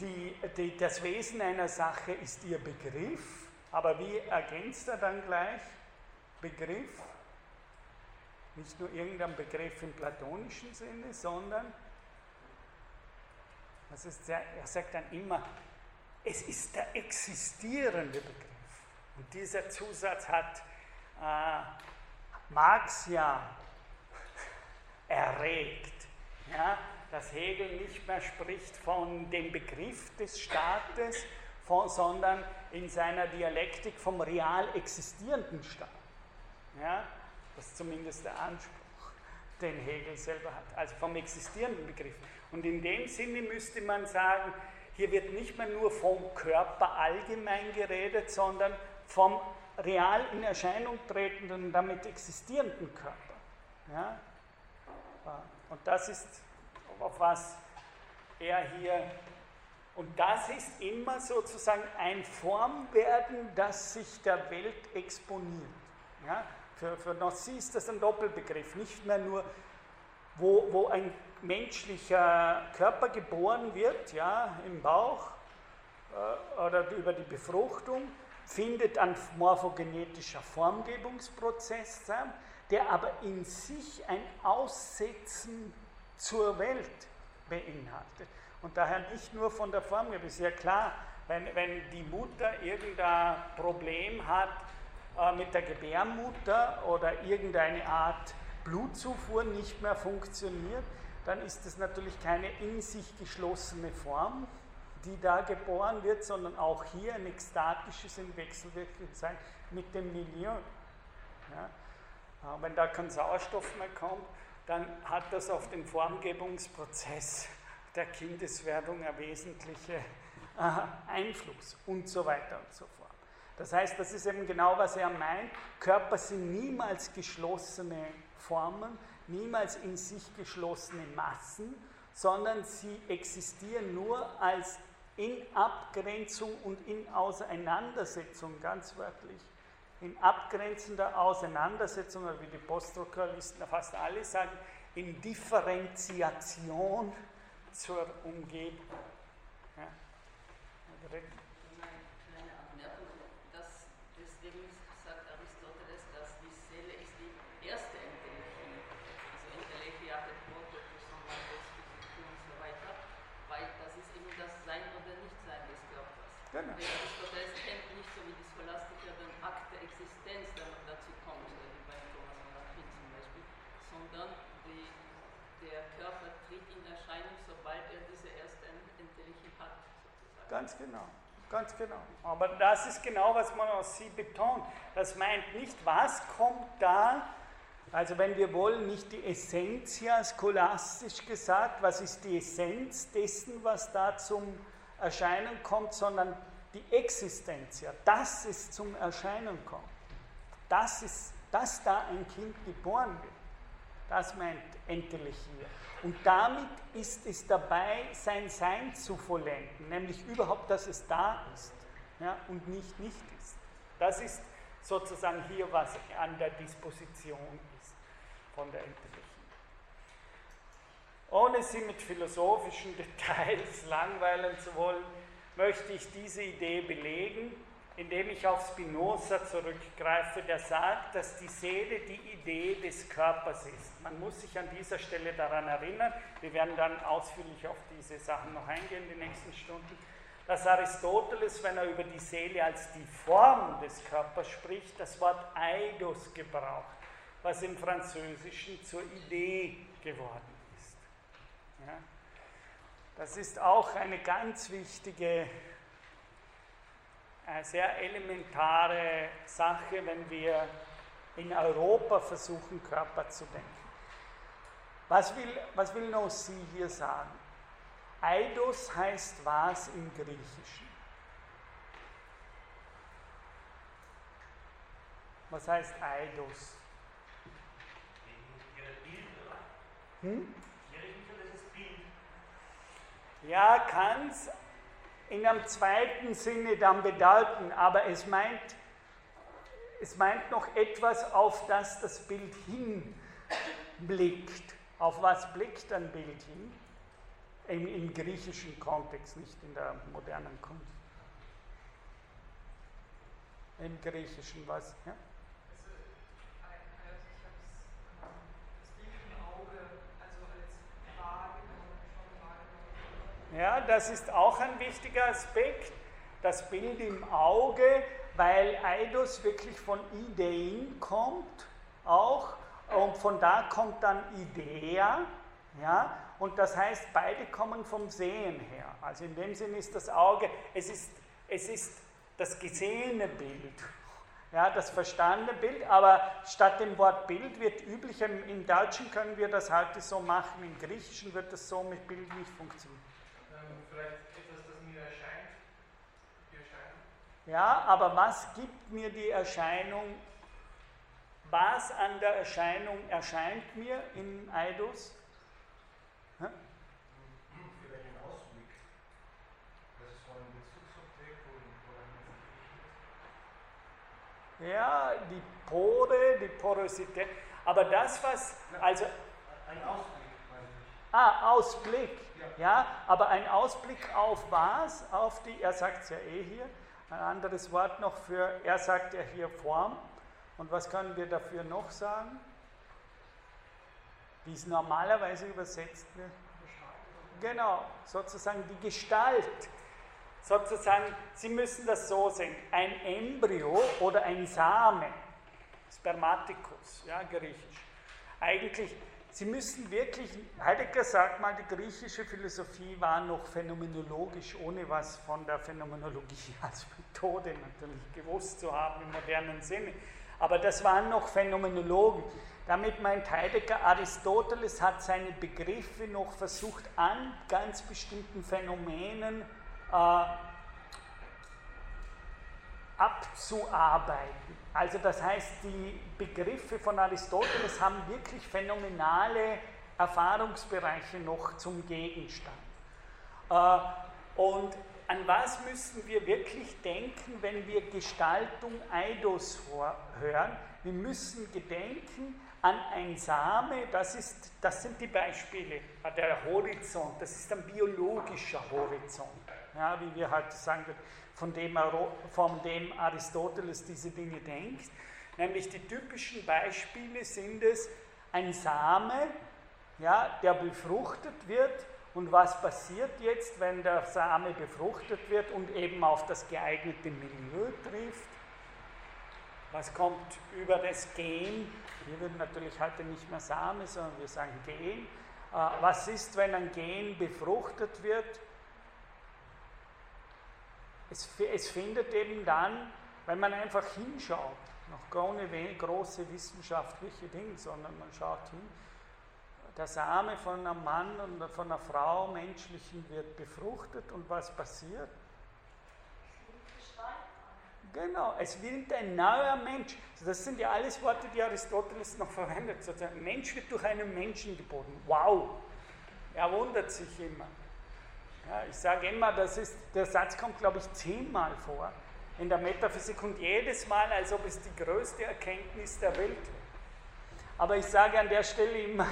die, die, das Wesen einer Sache ist ihr Begriff, aber wie ergänzt er dann gleich? Begriff nicht nur irgendein Begriff im platonischen Sinne, sondern das ist er sagt dann immer, es ist der existierende Begriff. Und dieser Zusatz hat äh, Marx ja erregt, ja, dass Hegel nicht mehr spricht von dem Begriff des Staates, von, sondern in seiner Dialektik vom real existierenden Staat. Ja, das ist zumindest der Anspruch, den Hegel selber hat, also vom existierenden Begriff. Und in dem Sinne müsste man sagen, hier wird nicht mehr nur vom Körper allgemein geredet, sondern vom real in Erscheinung tretenden damit existierenden Körper. Ja? Und das ist, auf was er hier, und das ist immer sozusagen ein Formwerden, das sich der Welt exponiert. Ja? Für, für Nancy ist das ein Doppelbegriff, nicht mehr nur, wo, wo ein menschlicher Körper geboren wird, ja, im Bauch äh, oder über die Befruchtung, findet ein morphogenetischer Formgebungsprozess statt, der aber in sich ein Aussetzen zur Welt beinhaltet. Und daher nicht nur von der Formgebung. Ist ja klar, wenn, wenn die Mutter irgendein Problem hat äh, mit der Gebärmutter oder irgendeine Art Blutzufuhr nicht mehr funktioniert, dann ist es natürlich keine in sich geschlossene Form, die da geboren wird, sondern auch hier ein ekstatisches in Wechselwirkung sein mit dem Milieu. Ja? Wenn da kein Sauerstoff mehr kommt, dann hat das auf den Formgebungsprozess der Kindeswerdung ein wesentlicher äh, Einfluss und so weiter und so fort. Das heißt, das ist eben genau, was er meint. Körper sind niemals geschlossene Formen, niemals in sich geschlossene Massen, sondern sie existieren nur als in Abgrenzung und in Auseinandersetzung, ganz wörtlich, in abgrenzender Auseinandersetzung, wie die Poststrukturalisten fast alle sagen, in Differenziation zur Umgebung. Ja. Genau. Aristoteles kennt nicht so wie die Scholastiker den Akt der Existenz, wenn man dazu kommt, wie bei Thomas von Aquin zum Beispiel, sondern die, der Körper tritt in Erscheinung, sobald er diese erste Entelechy hat. Sozusagen. Ganz genau. Ganz genau. Aber das ist genau, was man aus sie betont. Das meint nicht, was kommt da, also wenn wir wollen, nicht die Essenz ja scholastisch gesagt, was ist die Essenz dessen, was da zum Erscheinung kommt, sondern die Existenz, ja, dass es zum Erscheinen kommt, dass, es, dass da ein Kind geboren wird. Das meint endlich hier. Und damit ist es dabei, sein Sein zu vollenden, nämlich überhaupt, dass es da ist ja, und nicht nicht ist. Das ist sozusagen hier, was an der Disposition ist von der Intelligenz. Ohne Sie mit philosophischen Details langweilen zu wollen, möchte ich diese Idee belegen, indem ich auf Spinoza zurückgreife, der sagt, dass die Seele die Idee des Körpers ist. Man muss sich an dieser Stelle daran erinnern, wir werden dann ausführlich auf diese Sachen noch eingehen in den nächsten Stunden, dass Aristoteles, wenn er über die Seele als die Form des Körpers spricht, das Wort Eidos gebraucht, was im Französischen zur Idee geworden ist. Ja? Das ist auch eine ganz wichtige, eine sehr elementare Sache, wenn wir in Europa versuchen, Körper zu denken. Was will, was will Nossi hier sagen? Eidos heißt was im Griechischen? Was heißt Eidos? Hm? Ja, kann es in einem zweiten Sinne dann bedeuten, aber es meint, es meint noch etwas, auf das das Bild hinblickt. Auf was blickt ein Bild hin? Im, Im, griechischen Kontext, nicht in der modernen Kunst. Im griechischen was? Ja? Ja, das ist auch ein wichtiger Aspekt, das Bild im Auge, weil Eidos wirklich von Ideen kommt, auch, und von da kommt dann Idea, ja, und das heißt, beide kommen vom Sehen her. Also in dem Sinn ist das Auge, es ist, es ist das gesehene Bild, ja, das verstandene Bild, aber statt dem Wort Bild wird üblich, im Deutschen können wir das heute so machen, im Griechischen wird das so mit Bild nicht funktionieren vielleicht etwas, das mir erscheint, die Erscheinung? Ja, aber was gibt mir die Erscheinung? Was an der Erscheinung erscheint mir in Eidos? Hm? Vielleicht ein Ausblick. Das ist so ein Bezugsobjekt oder Ja, die Pore, die Porosität. Aber das, was. Also, ein Ausblick. Ah, Ausblick. Ja, aber ein Ausblick auf was? Auf die, er sagt es ja eh hier, Ein anderes Wort noch für, er sagt ja hier Form. Und was können wir dafür noch sagen? Wie es normalerweise übersetzt wird? Genau, sozusagen die Gestalt. Sozusagen, Sie müssen das so sehen, ein Embryo oder ein Same, Spermaticus, ja, griechisch. Eigentlich, Sie müssen wirklich, Heidegger sagt mal, die griechische Philosophie war noch phänomenologisch, ohne was von der Phänomenologie als Methode natürlich gewusst zu haben im modernen Sinne. Aber das waren noch Phänomenologen. Damit meint Heidegger, Aristoteles hat seine Begriffe noch versucht, an ganz bestimmten Phänomenen äh, abzuarbeiten. Also das heißt, die Begriffe von Aristoteles haben wirklich phänomenale Erfahrungsbereiche noch zum Gegenstand. Äh, und an was müssen wir wirklich denken, wenn wir Gestaltung Eidos hören? Wir müssen gedenken an ein Same, das, ist, das sind die Beispiele, der Horizont, das ist ein biologischer Horizont, ja, wie wir halt sagen, von dem, von dem Aristoteles diese Dinge denkt. Nämlich die typischen Beispiele sind es ein Same, ja, der befruchtet wird und was passiert jetzt, wenn der Same befruchtet wird und eben auf das geeignete Milieu trifft? Was kommt über das Gen? Wir würden natürlich heute nicht mehr Same, sondern wir sagen Gen. Äh, was ist, wenn ein Gen befruchtet wird? Es, es findet eben dann, wenn man einfach hinschaut, noch ohne große wissenschaftliche Dinge, sondern man schaut hin, der Same von einem Mann und von einer Frau, menschlichen, wird befruchtet und was passiert? Genau, es wird ein neuer Mensch. Das sind ja alles Worte, die Aristoteles noch verwendet. Sozusagen. Mensch wird durch einen Menschen geboren. Wow! Er wundert sich immer. Ja, ich sage immer, das ist, der Satz kommt, glaube ich, zehnmal vor in der Metaphysik und jedes Mal, als ob es die größte Erkenntnis der Welt wäre. Aber ich sage an der Stelle immer,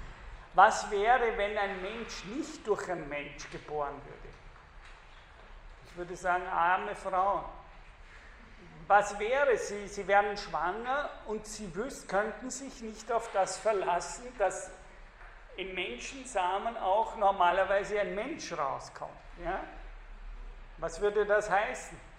was wäre, wenn ein Mensch nicht durch einen Mensch geboren würde? Ich würde sagen, arme Frauen. Was wäre sie? Sie wären schwanger und sie wüs könnten sich nicht auf das verlassen, dass im Menschensamen auch normalerweise ein Mensch rauskommt. Ja? Was würde das heißen?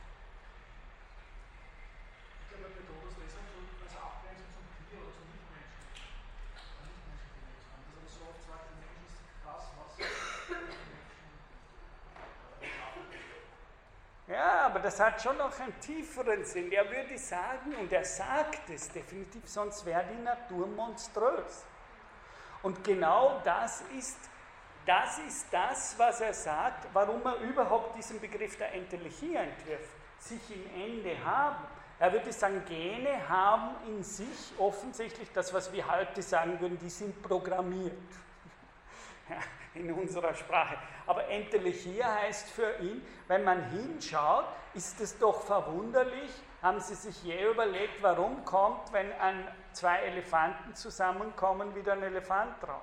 Ja, aber das hat schon noch einen tieferen Sinn. Er würde sagen, und er sagt es definitiv, sonst wäre die Natur monströs. Und genau das ist, das ist das, was er sagt, warum er überhaupt diesen Begriff der Entelechie entwirft. Sich im Ende haben. Er würde sagen, Gene haben in sich offensichtlich das, was wir heute sagen würden, die sind programmiert. In unserer Sprache. Aber Entelechia heißt für ihn, wenn man hinschaut, ist es doch verwunderlich, haben Sie sich je überlegt, warum kommt, wenn ein, zwei Elefanten zusammenkommen, wieder ein Elefant raus?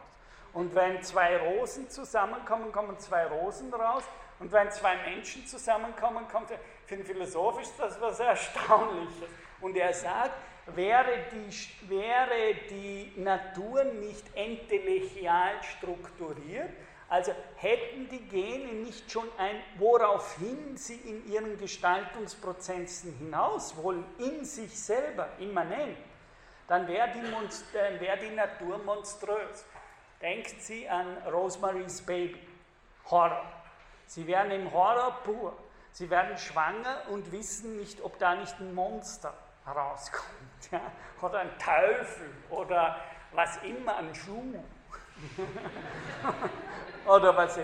Und wenn zwei Rosen zusammenkommen, kommen zwei Rosen raus. Und wenn zwei Menschen zusammenkommen, kommt, für den Philosoph ist das was Erstaunliches. Und er sagt, wäre die, wäre die Natur nicht entelechial strukturiert, also hätten die Gene nicht schon ein, woraufhin sie in ihren Gestaltungsprozessen hinaus wollen, in sich selber, immanent, dann wäre die, wär die Natur monströs. Denken Sie an Rosemary's Baby, Horror. Sie wären im Horror pur. Sie werden schwanger und wissen nicht, ob da nicht ein Monster herauskommt. Ja? Oder ein Teufel oder was immer, ein Schuh. Oder was?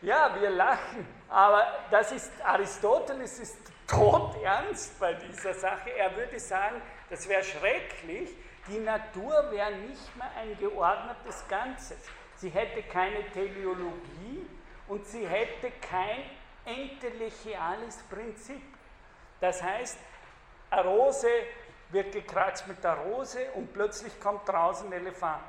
Ja, wir lachen, aber das ist, Aristoteles ist todernst bei dieser Sache. Er würde sagen, das wäre schrecklich, die Natur wäre nicht mehr ein geordnetes Ganzes. Sie hätte keine Teleologie und sie hätte kein entelechiales Prinzip. Das heißt, eine Rose wird gekreuzt mit der Rose und plötzlich kommt draußen ein Elefant.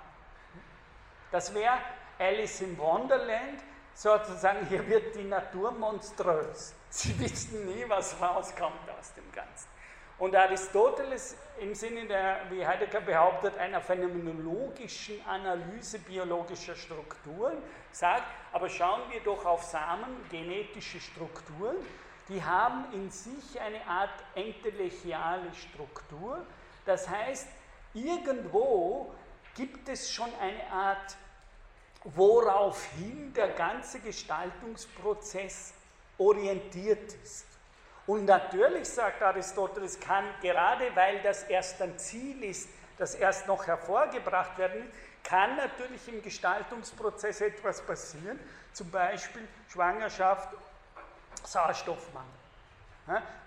Das wäre Alice in Wonderland, sozusagen, hier wird die Natur monströs. Sie wissen nie, was rauskommt aus dem Ganzen. Und Aristoteles im Sinne der, wie Heidegger behauptet, einer phänomenologischen Analyse biologischer Strukturen sagt, aber schauen wir doch auf Samen, genetische Strukturen, die haben in sich eine Art entelechiale Struktur. Das heißt, irgendwo gibt es schon eine Art, woraufhin der ganze Gestaltungsprozess orientiert ist. Und natürlich, sagt Aristoteles, kann gerade weil das erst ein Ziel ist, das erst noch hervorgebracht werden kann natürlich im Gestaltungsprozess etwas passieren, zum Beispiel Schwangerschaft, Sauerstoffmangel.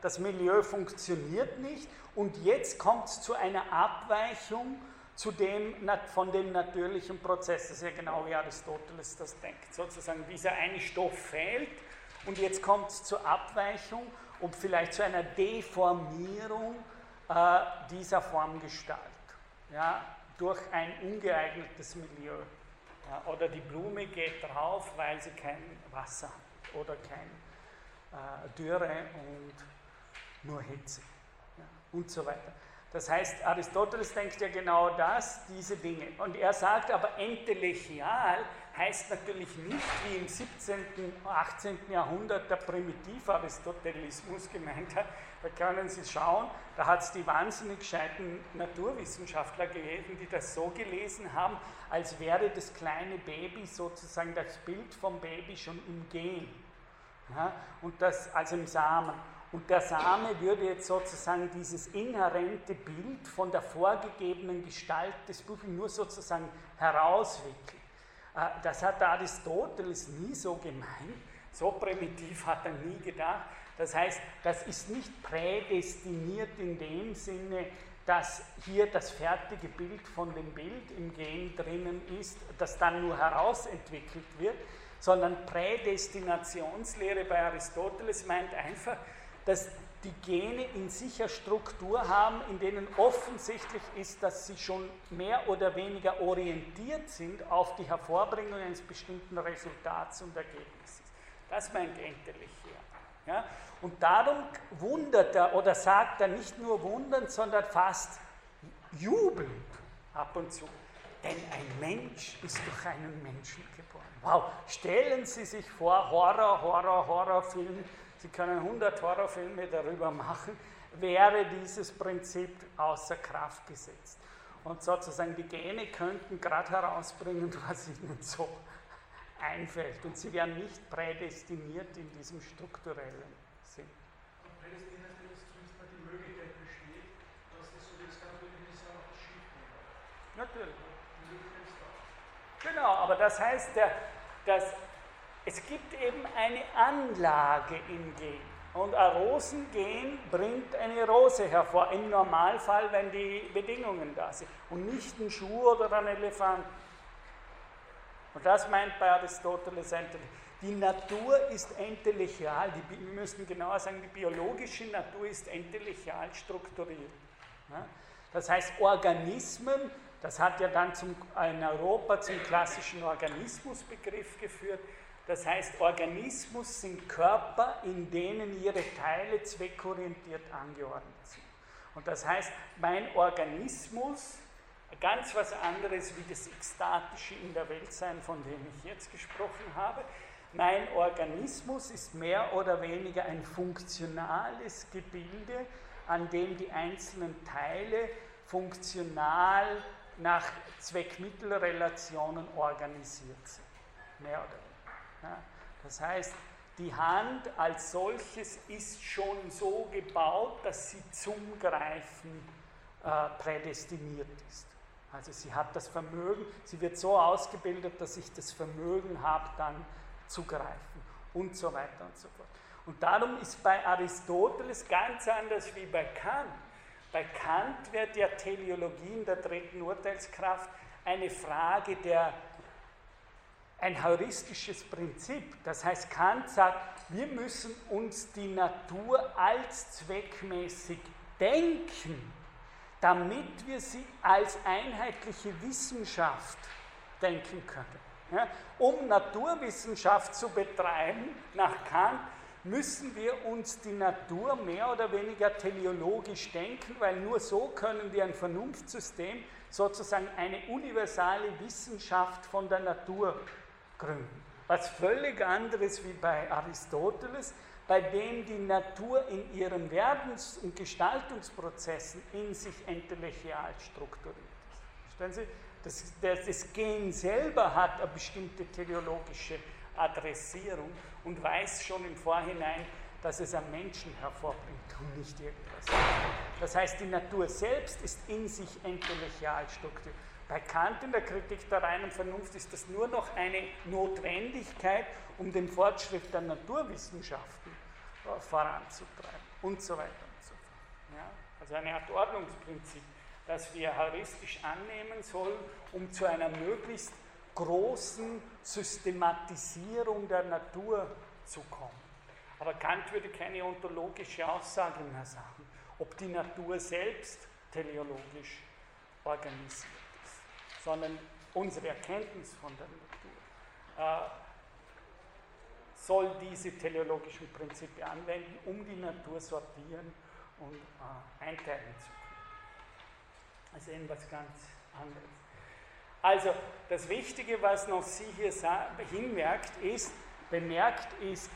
Das Milieu funktioniert nicht und jetzt kommt es zu einer Abweichung zu dem, von dem natürlichen Prozess. Das ist ja genau wie Aristoteles das denkt. Sozusagen dieser eine Stoff fehlt und jetzt kommt es zur Abweichung und vielleicht zu einer Deformierung äh, dieser Formgestalt ja, durch ein ungeeignetes Milieu. Ja, oder die Blume geht drauf, weil sie kein Wasser hat oder kein äh, Dürre und nur Hitze ja, und so weiter. Das heißt, Aristoteles denkt ja genau das, diese Dinge. Und er sagt aber entelechial heißt natürlich nicht, wie im 17., 18. Jahrhundert der Primitiv-Aristotelismus gemeint hat. Da können Sie schauen, da hat es die wahnsinnig gescheiten Naturwissenschaftler gegeben, die das so gelesen haben, als wäre das kleine Baby sozusagen das Bild vom Baby schon im Gen. Ja, und das, also im Samen. Und der Same würde jetzt sozusagen dieses inhärente Bild von der vorgegebenen Gestalt des Buches nur sozusagen herauswickeln. Äh, das hat Aristoteles nie so gemeint, so primitiv hat er nie gedacht. Das heißt, das ist nicht prädestiniert in dem Sinne, dass hier das fertige Bild von dem Bild im Gen drinnen ist, das dann nur herausentwickelt wird, sondern Prädestinationslehre bei Aristoteles meint einfach, dass die Gene in sich eine Struktur haben, in denen offensichtlich ist, dass sie schon mehr oder weniger orientiert sind auf die Hervorbringung eines bestimmten Resultats und Ergebnisses. Das meint Entelich hier. Ja? Und darum wundert er oder sagt er nicht nur wundernd, sondern fast jubelnd ab und zu. Denn ein Mensch ist durch einen Menschen geboren. Wow, stellen Sie sich vor, Horror, Horror, Horrorfilm, Sie können 100 Horrorfilme darüber machen, wäre dieses Prinzip außer Kraft gesetzt. Und sozusagen die Gene könnten gerade herausbringen, was ihnen so einfällt. Und sie wären nicht prädestiniert in diesem strukturellen Sinn. Prädestiniert ist zumindest mal die Möglichkeit besteht, dass das so wenn es geht. Natürlich. Genau, aber das heißt, der, das es gibt eben eine Anlage im Gen. Und ein Rosengen bringt eine Rose hervor, im Normalfall, wenn die Bedingungen da sind. Und nicht ein Schuh oder ein Elefant. Und das meint bei Aristoteles endlich. Die Natur ist entelechial, die, wir müssen genauer sagen, die biologische Natur ist entelechial strukturiert. Das heißt, Organismen, das hat ja dann zum, in Europa zum klassischen Organismusbegriff geführt, das heißt, Organismus sind Körper, in denen ihre Teile zweckorientiert angeordnet sind. Und das heißt, mein Organismus, ganz was anderes wie das Ekstatische in der Welt sein, von dem ich jetzt gesprochen habe, mein Organismus ist mehr oder weniger ein funktionales Gebilde, an dem die einzelnen Teile funktional nach Zweckmittelrelationen organisiert sind. Mehr oder weniger. Das heißt, die Hand als solches ist schon so gebaut, dass sie zum Greifen äh, prädestiniert ist. Also sie hat das Vermögen, sie wird so ausgebildet, dass ich das Vermögen habe, dann zu greifen und so weiter und so fort. Und darum ist bei Aristoteles ganz anders wie bei Kant. Bei Kant wird ja Teleologie in der dritten Urteilskraft eine Frage der ein heuristisches Prinzip. Das heißt, Kant sagt, wir müssen uns die Natur als zweckmäßig denken, damit wir sie als einheitliche Wissenschaft denken können. Ja, um Naturwissenschaft zu betreiben, nach Kant, müssen wir uns die Natur mehr oder weniger teleologisch denken, weil nur so können wir ein Vernunftsystem, sozusagen eine universale Wissenschaft von der Natur gründen. Was völlig anderes wie bei Aristoteles, bei dem die Natur in ihren Werdens- und Gestaltungsprozessen in sich entellechial strukturiert ist. Verstehen Sie? Das, das, das Gen selber hat eine bestimmte teleologische Adressierung und weiß schon im Vorhinein, dass es einen Menschen hervorbringt und nicht irgendwas. Das heißt, die Natur selbst ist in sich entellechial strukturiert. Bei Kant in der Kritik der reinen Vernunft ist das nur noch eine Notwendigkeit, um den Fortschritt der Naturwissenschaften äh, voranzutreiben und so weiter und so fort. Ja? Also eine Art Ordnungsprinzip, das wir heuristisch annehmen sollen, um zu einer möglichst großen Systematisierung der Natur zu kommen. Aber Kant würde keine ontologische Aussage mehr sagen, ob die Natur selbst teleologisch organisiert sondern unsere Erkenntnis von der Natur äh, soll diese teleologischen Prinzipien anwenden, um die Natur sortieren und äh, einteilen zu können. Also etwas ganz anderes. Also das Wichtige, was noch Sie hier hinmerkt, ist, bemerkt ist,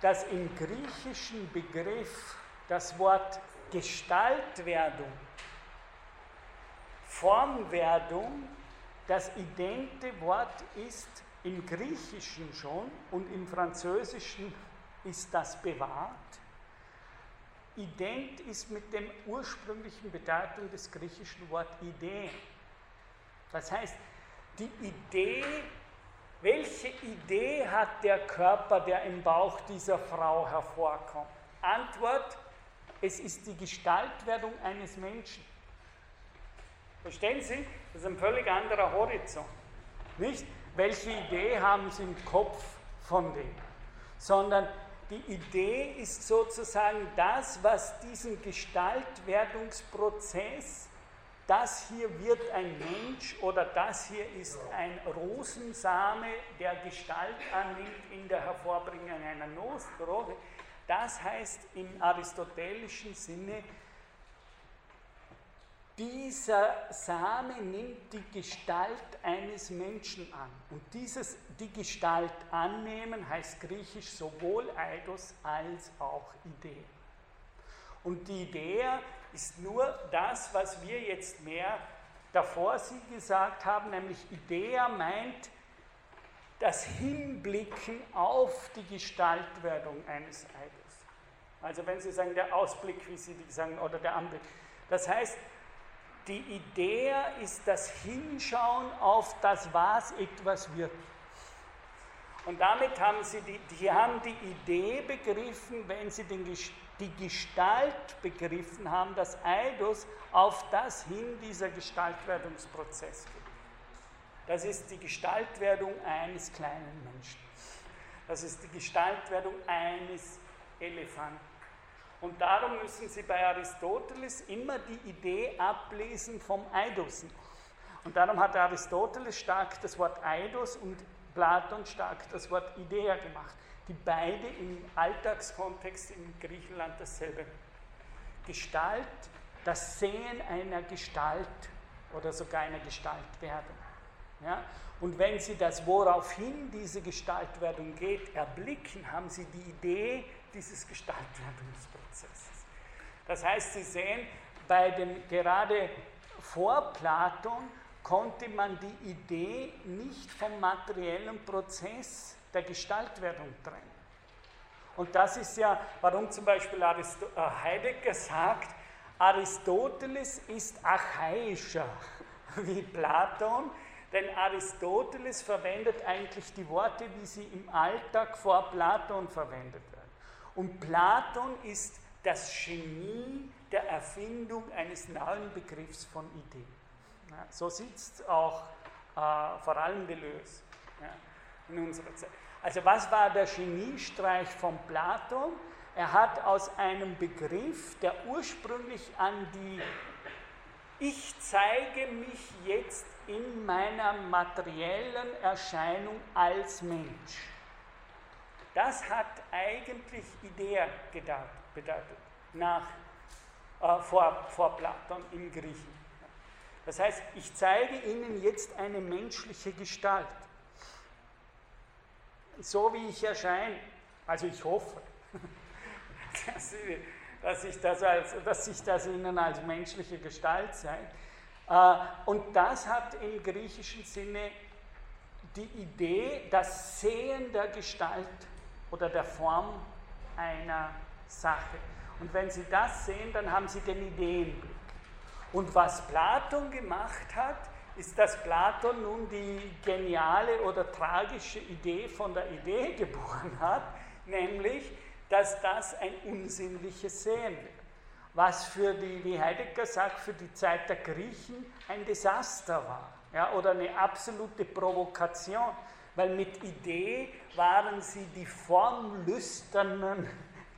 dass im griechischen Begriff das Wort Gestaltwerdung, Formwerdung das idente Wort ist im Griechischen schon und im Französischen ist das bewahrt. Ident ist mit dem ursprünglichen Bedeutung des griechischen Wort Idee. Das heißt, die Idee, welche Idee hat der Körper, der im Bauch dieser Frau hervorkommt? Antwort, es ist die Gestaltwerdung eines Menschen. Verstehen Sie? Das ist ein völlig anderer Horizont. Nicht, welche Idee haben Sie im Kopf von dem, sondern die Idee ist sozusagen das, was diesen Gestaltwerdungsprozess das hier wird ein Mensch oder das hier ist ein Rosensame, der Gestalt annimmt in der Hervorbringung einer Rose. Das heißt im aristotelischen Sinne, dieser Same nimmt die Gestalt eines Menschen an. Und dieses, die Gestalt annehmen heißt griechisch sowohl Eidos als auch Idee. Und die Idee ist nur das, was wir jetzt mehr davor Sie gesagt haben, nämlich Idea meint das Hinblicken auf die Gestaltwerdung eines Eides. Also wenn Sie sagen, der Ausblick, wie Sie sagen, oder der Anblick. Das heißt, die Idee ist das Hinschauen auf das, was etwas wird. Und damit haben Sie die, die haben die Idee begriffen, wenn Sie den, die Gestalt begriffen haben, dass Eidos auf das hin dieser Gestaltwerdungsprozess geht. Das ist die Gestaltwerdung eines kleinen Menschen. Das ist die Gestaltwerdung eines Elefanten. Und darum müssen Sie bei Aristoteles immer die Idee ablesen vom Eidosen. Und darum hat Aristoteles stark das Wort Eidos und Platon stark das Wort Idea gemacht die beide im Alltagskontext in Griechenland dasselbe. Gestalt, das Sehen einer Gestalt oder sogar einer Gestaltwerdung. Ja? Und wenn Sie das, woraufhin diese Gestaltwerdung geht, erblicken, haben Sie die Idee dieses Gestaltwerdungsprozesses. Das heißt, Sie sehen, bei dem, gerade vor Platon konnte man die Idee nicht vom materiellen Prozess der Gestaltwerdung trennen. Und das ist ja, warum zum Beispiel Aristo äh, Heidegger sagt, Aristoteles ist archaischer wie Platon, denn Aristoteles verwendet eigentlich die Worte, wie sie im Alltag vor Platon verwendet werden. Und Platon ist das Genie der Erfindung eines neuen Begriffs von Ideen. Ja, so sitzt auch äh, vor allem Deleuze. Ja in unserer Zeit. Also was war der Geniestreich von Platon? Er hat aus einem Begriff, der ursprünglich an die ich zeige mich jetzt in meiner materiellen Erscheinung als Mensch. Das hat eigentlich Idee bedeutet, nach, äh, vor, vor Platon im Griechen. Das heißt, ich zeige Ihnen jetzt eine menschliche Gestalt. So wie ich erscheine. Also ich hoffe, dass, Sie, dass, ich das als, dass ich das Ihnen als menschliche Gestalt zeige. Äh, und das hat im griechischen Sinne die Idee, das Sehen der Gestalt oder der Form einer Sache. Und wenn Sie das sehen, dann haben Sie den Ideenblick. Und was Platon gemacht hat, ist, dass Platon nun die geniale oder tragische Idee von der Idee geboren hat, nämlich, dass das ein unsinnliches Sehen wird. Was für die, wie Heidegger sagt, für die Zeit der Griechen ein Desaster war ja, oder eine absolute Provokation, weil mit Idee waren sie die formlüsternen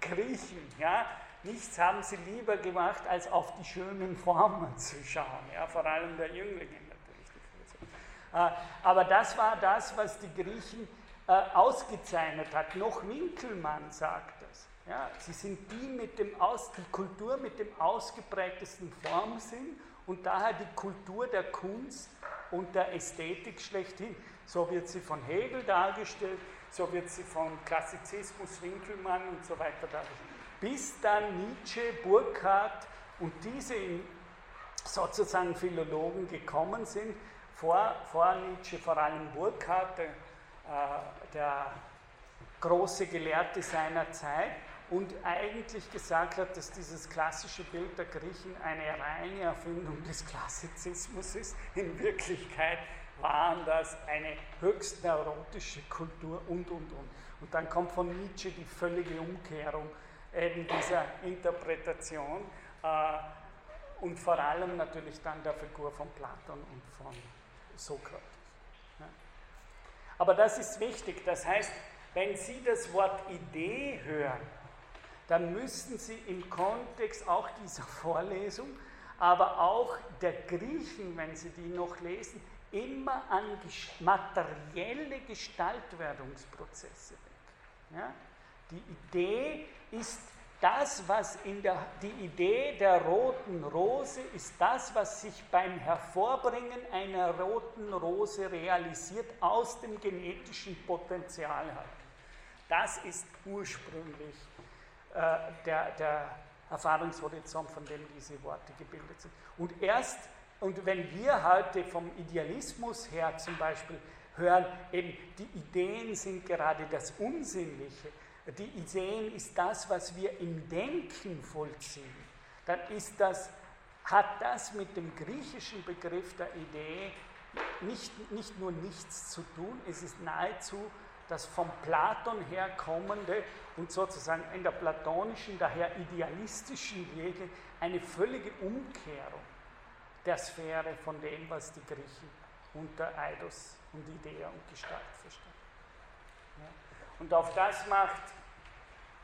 Griechen. Ja, Nichts haben sie lieber gemacht, als auf die schönen Formen zu schauen, ja, vor allem der Jünglinge natürlich. Äh, aber das war das, was die Griechen äh, ausgezeichnet hat. Noch Winkelmann sagt das. Ja, sie sind die mit dem Aus, die Kultur mit dem ausgeprägtesten Formsinn und daher die Kultur der Kunst und der Ästhetik schlechthin. So wird sie von Hegel dargestellt, so wird sie von Klassizismus, Winkelmann und so weiter dargestellt bis dann Nietzsche, Burkhardt und diese sozusagen Philologen gekommen sind, vor, vor Nietzsche vor allem Burkhardt, der, äh, der große Gelehrte seiner Zeit, und eigentlich gesagt hat, dass dieses klassische Bild der Griechen eine reine Erfindung des Klassizismus ist. In Wirklichkeit waren das eine höchst neurotische Kultur und, und, und. Und dann kommt von Nietzsche die völlige Umkehrung eben dieser Interpretation äh, und vor allem natürlich dann der Figur von Platon und von Sokrates. Ja. Aber das ist wichtig, das heißt, wenn Sie das Wort Idee hören, dann müssen Sie im Kontext auch dieser Vorlesung, aber auch der Griechen, wenn Sie die noch lesen, immer an materielle Gestaltwerdungsprozesse denken. Ja? Die Idee ist das, was in der, die Idee der roten Rose ist das, was sich beim Hervorbringen einer roten Rose realisiert aus dem genetischen Potenzial hat. Das ist ursprünglich äh, der, der Erfahrungshorizont, von dem diese Worte gebildet sind. Und erst, und wenn wir heute vom Idealismus her zum Beispiel hören, eben die Ideen sind gerade das Unsinnliche, die Ideen ist das, was wir im Denken vollziehen, dann ist das, hat das mit dem griechischen Begriff der Idee nicht, nicht nur nichts zu tun, es ist nahezu das vom Platon herkommende und sozusagen in der platonischen, daher idealistischen Wege eine völlige Umkehrung der Sphäre von dem, was die Griechen unter Eidos und Idee und Gestalt verstehen. Und auf das macht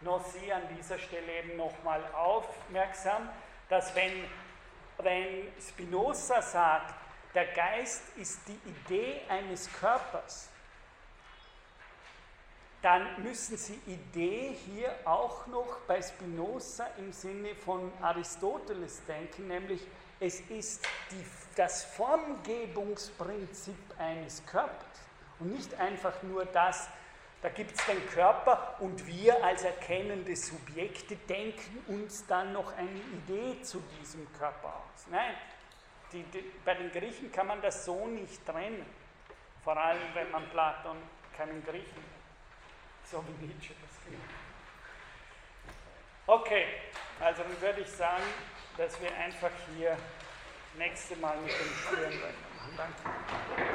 Nossi an dieser Stelle eben nochmal aufmerksam, dass wenn, wenn Spinoza sagt, der Geist ist die Idee eines Körpers, dann müssen Sie Idee hier auch noch bei Spinoza im Sinne von Aristoteles denken, nämlich es ist die, das Formgebungsprinzip eines Körpers und nicht einfach nur das, da gibt es den Körper und wir als erkennende Subjekte denken uns dann noch eine Idee zu diesem Körper aus. Nein, die, die, bei den Griechen kann man das so nicht trennen. Vor allem, wenn man Platon keinen Griechen. So wie Nietzsche das gemacht Okay, also dann würde ich sagen, dass wir einfach hier nächste Mal mit dem Stirnrechnen machen. Danke.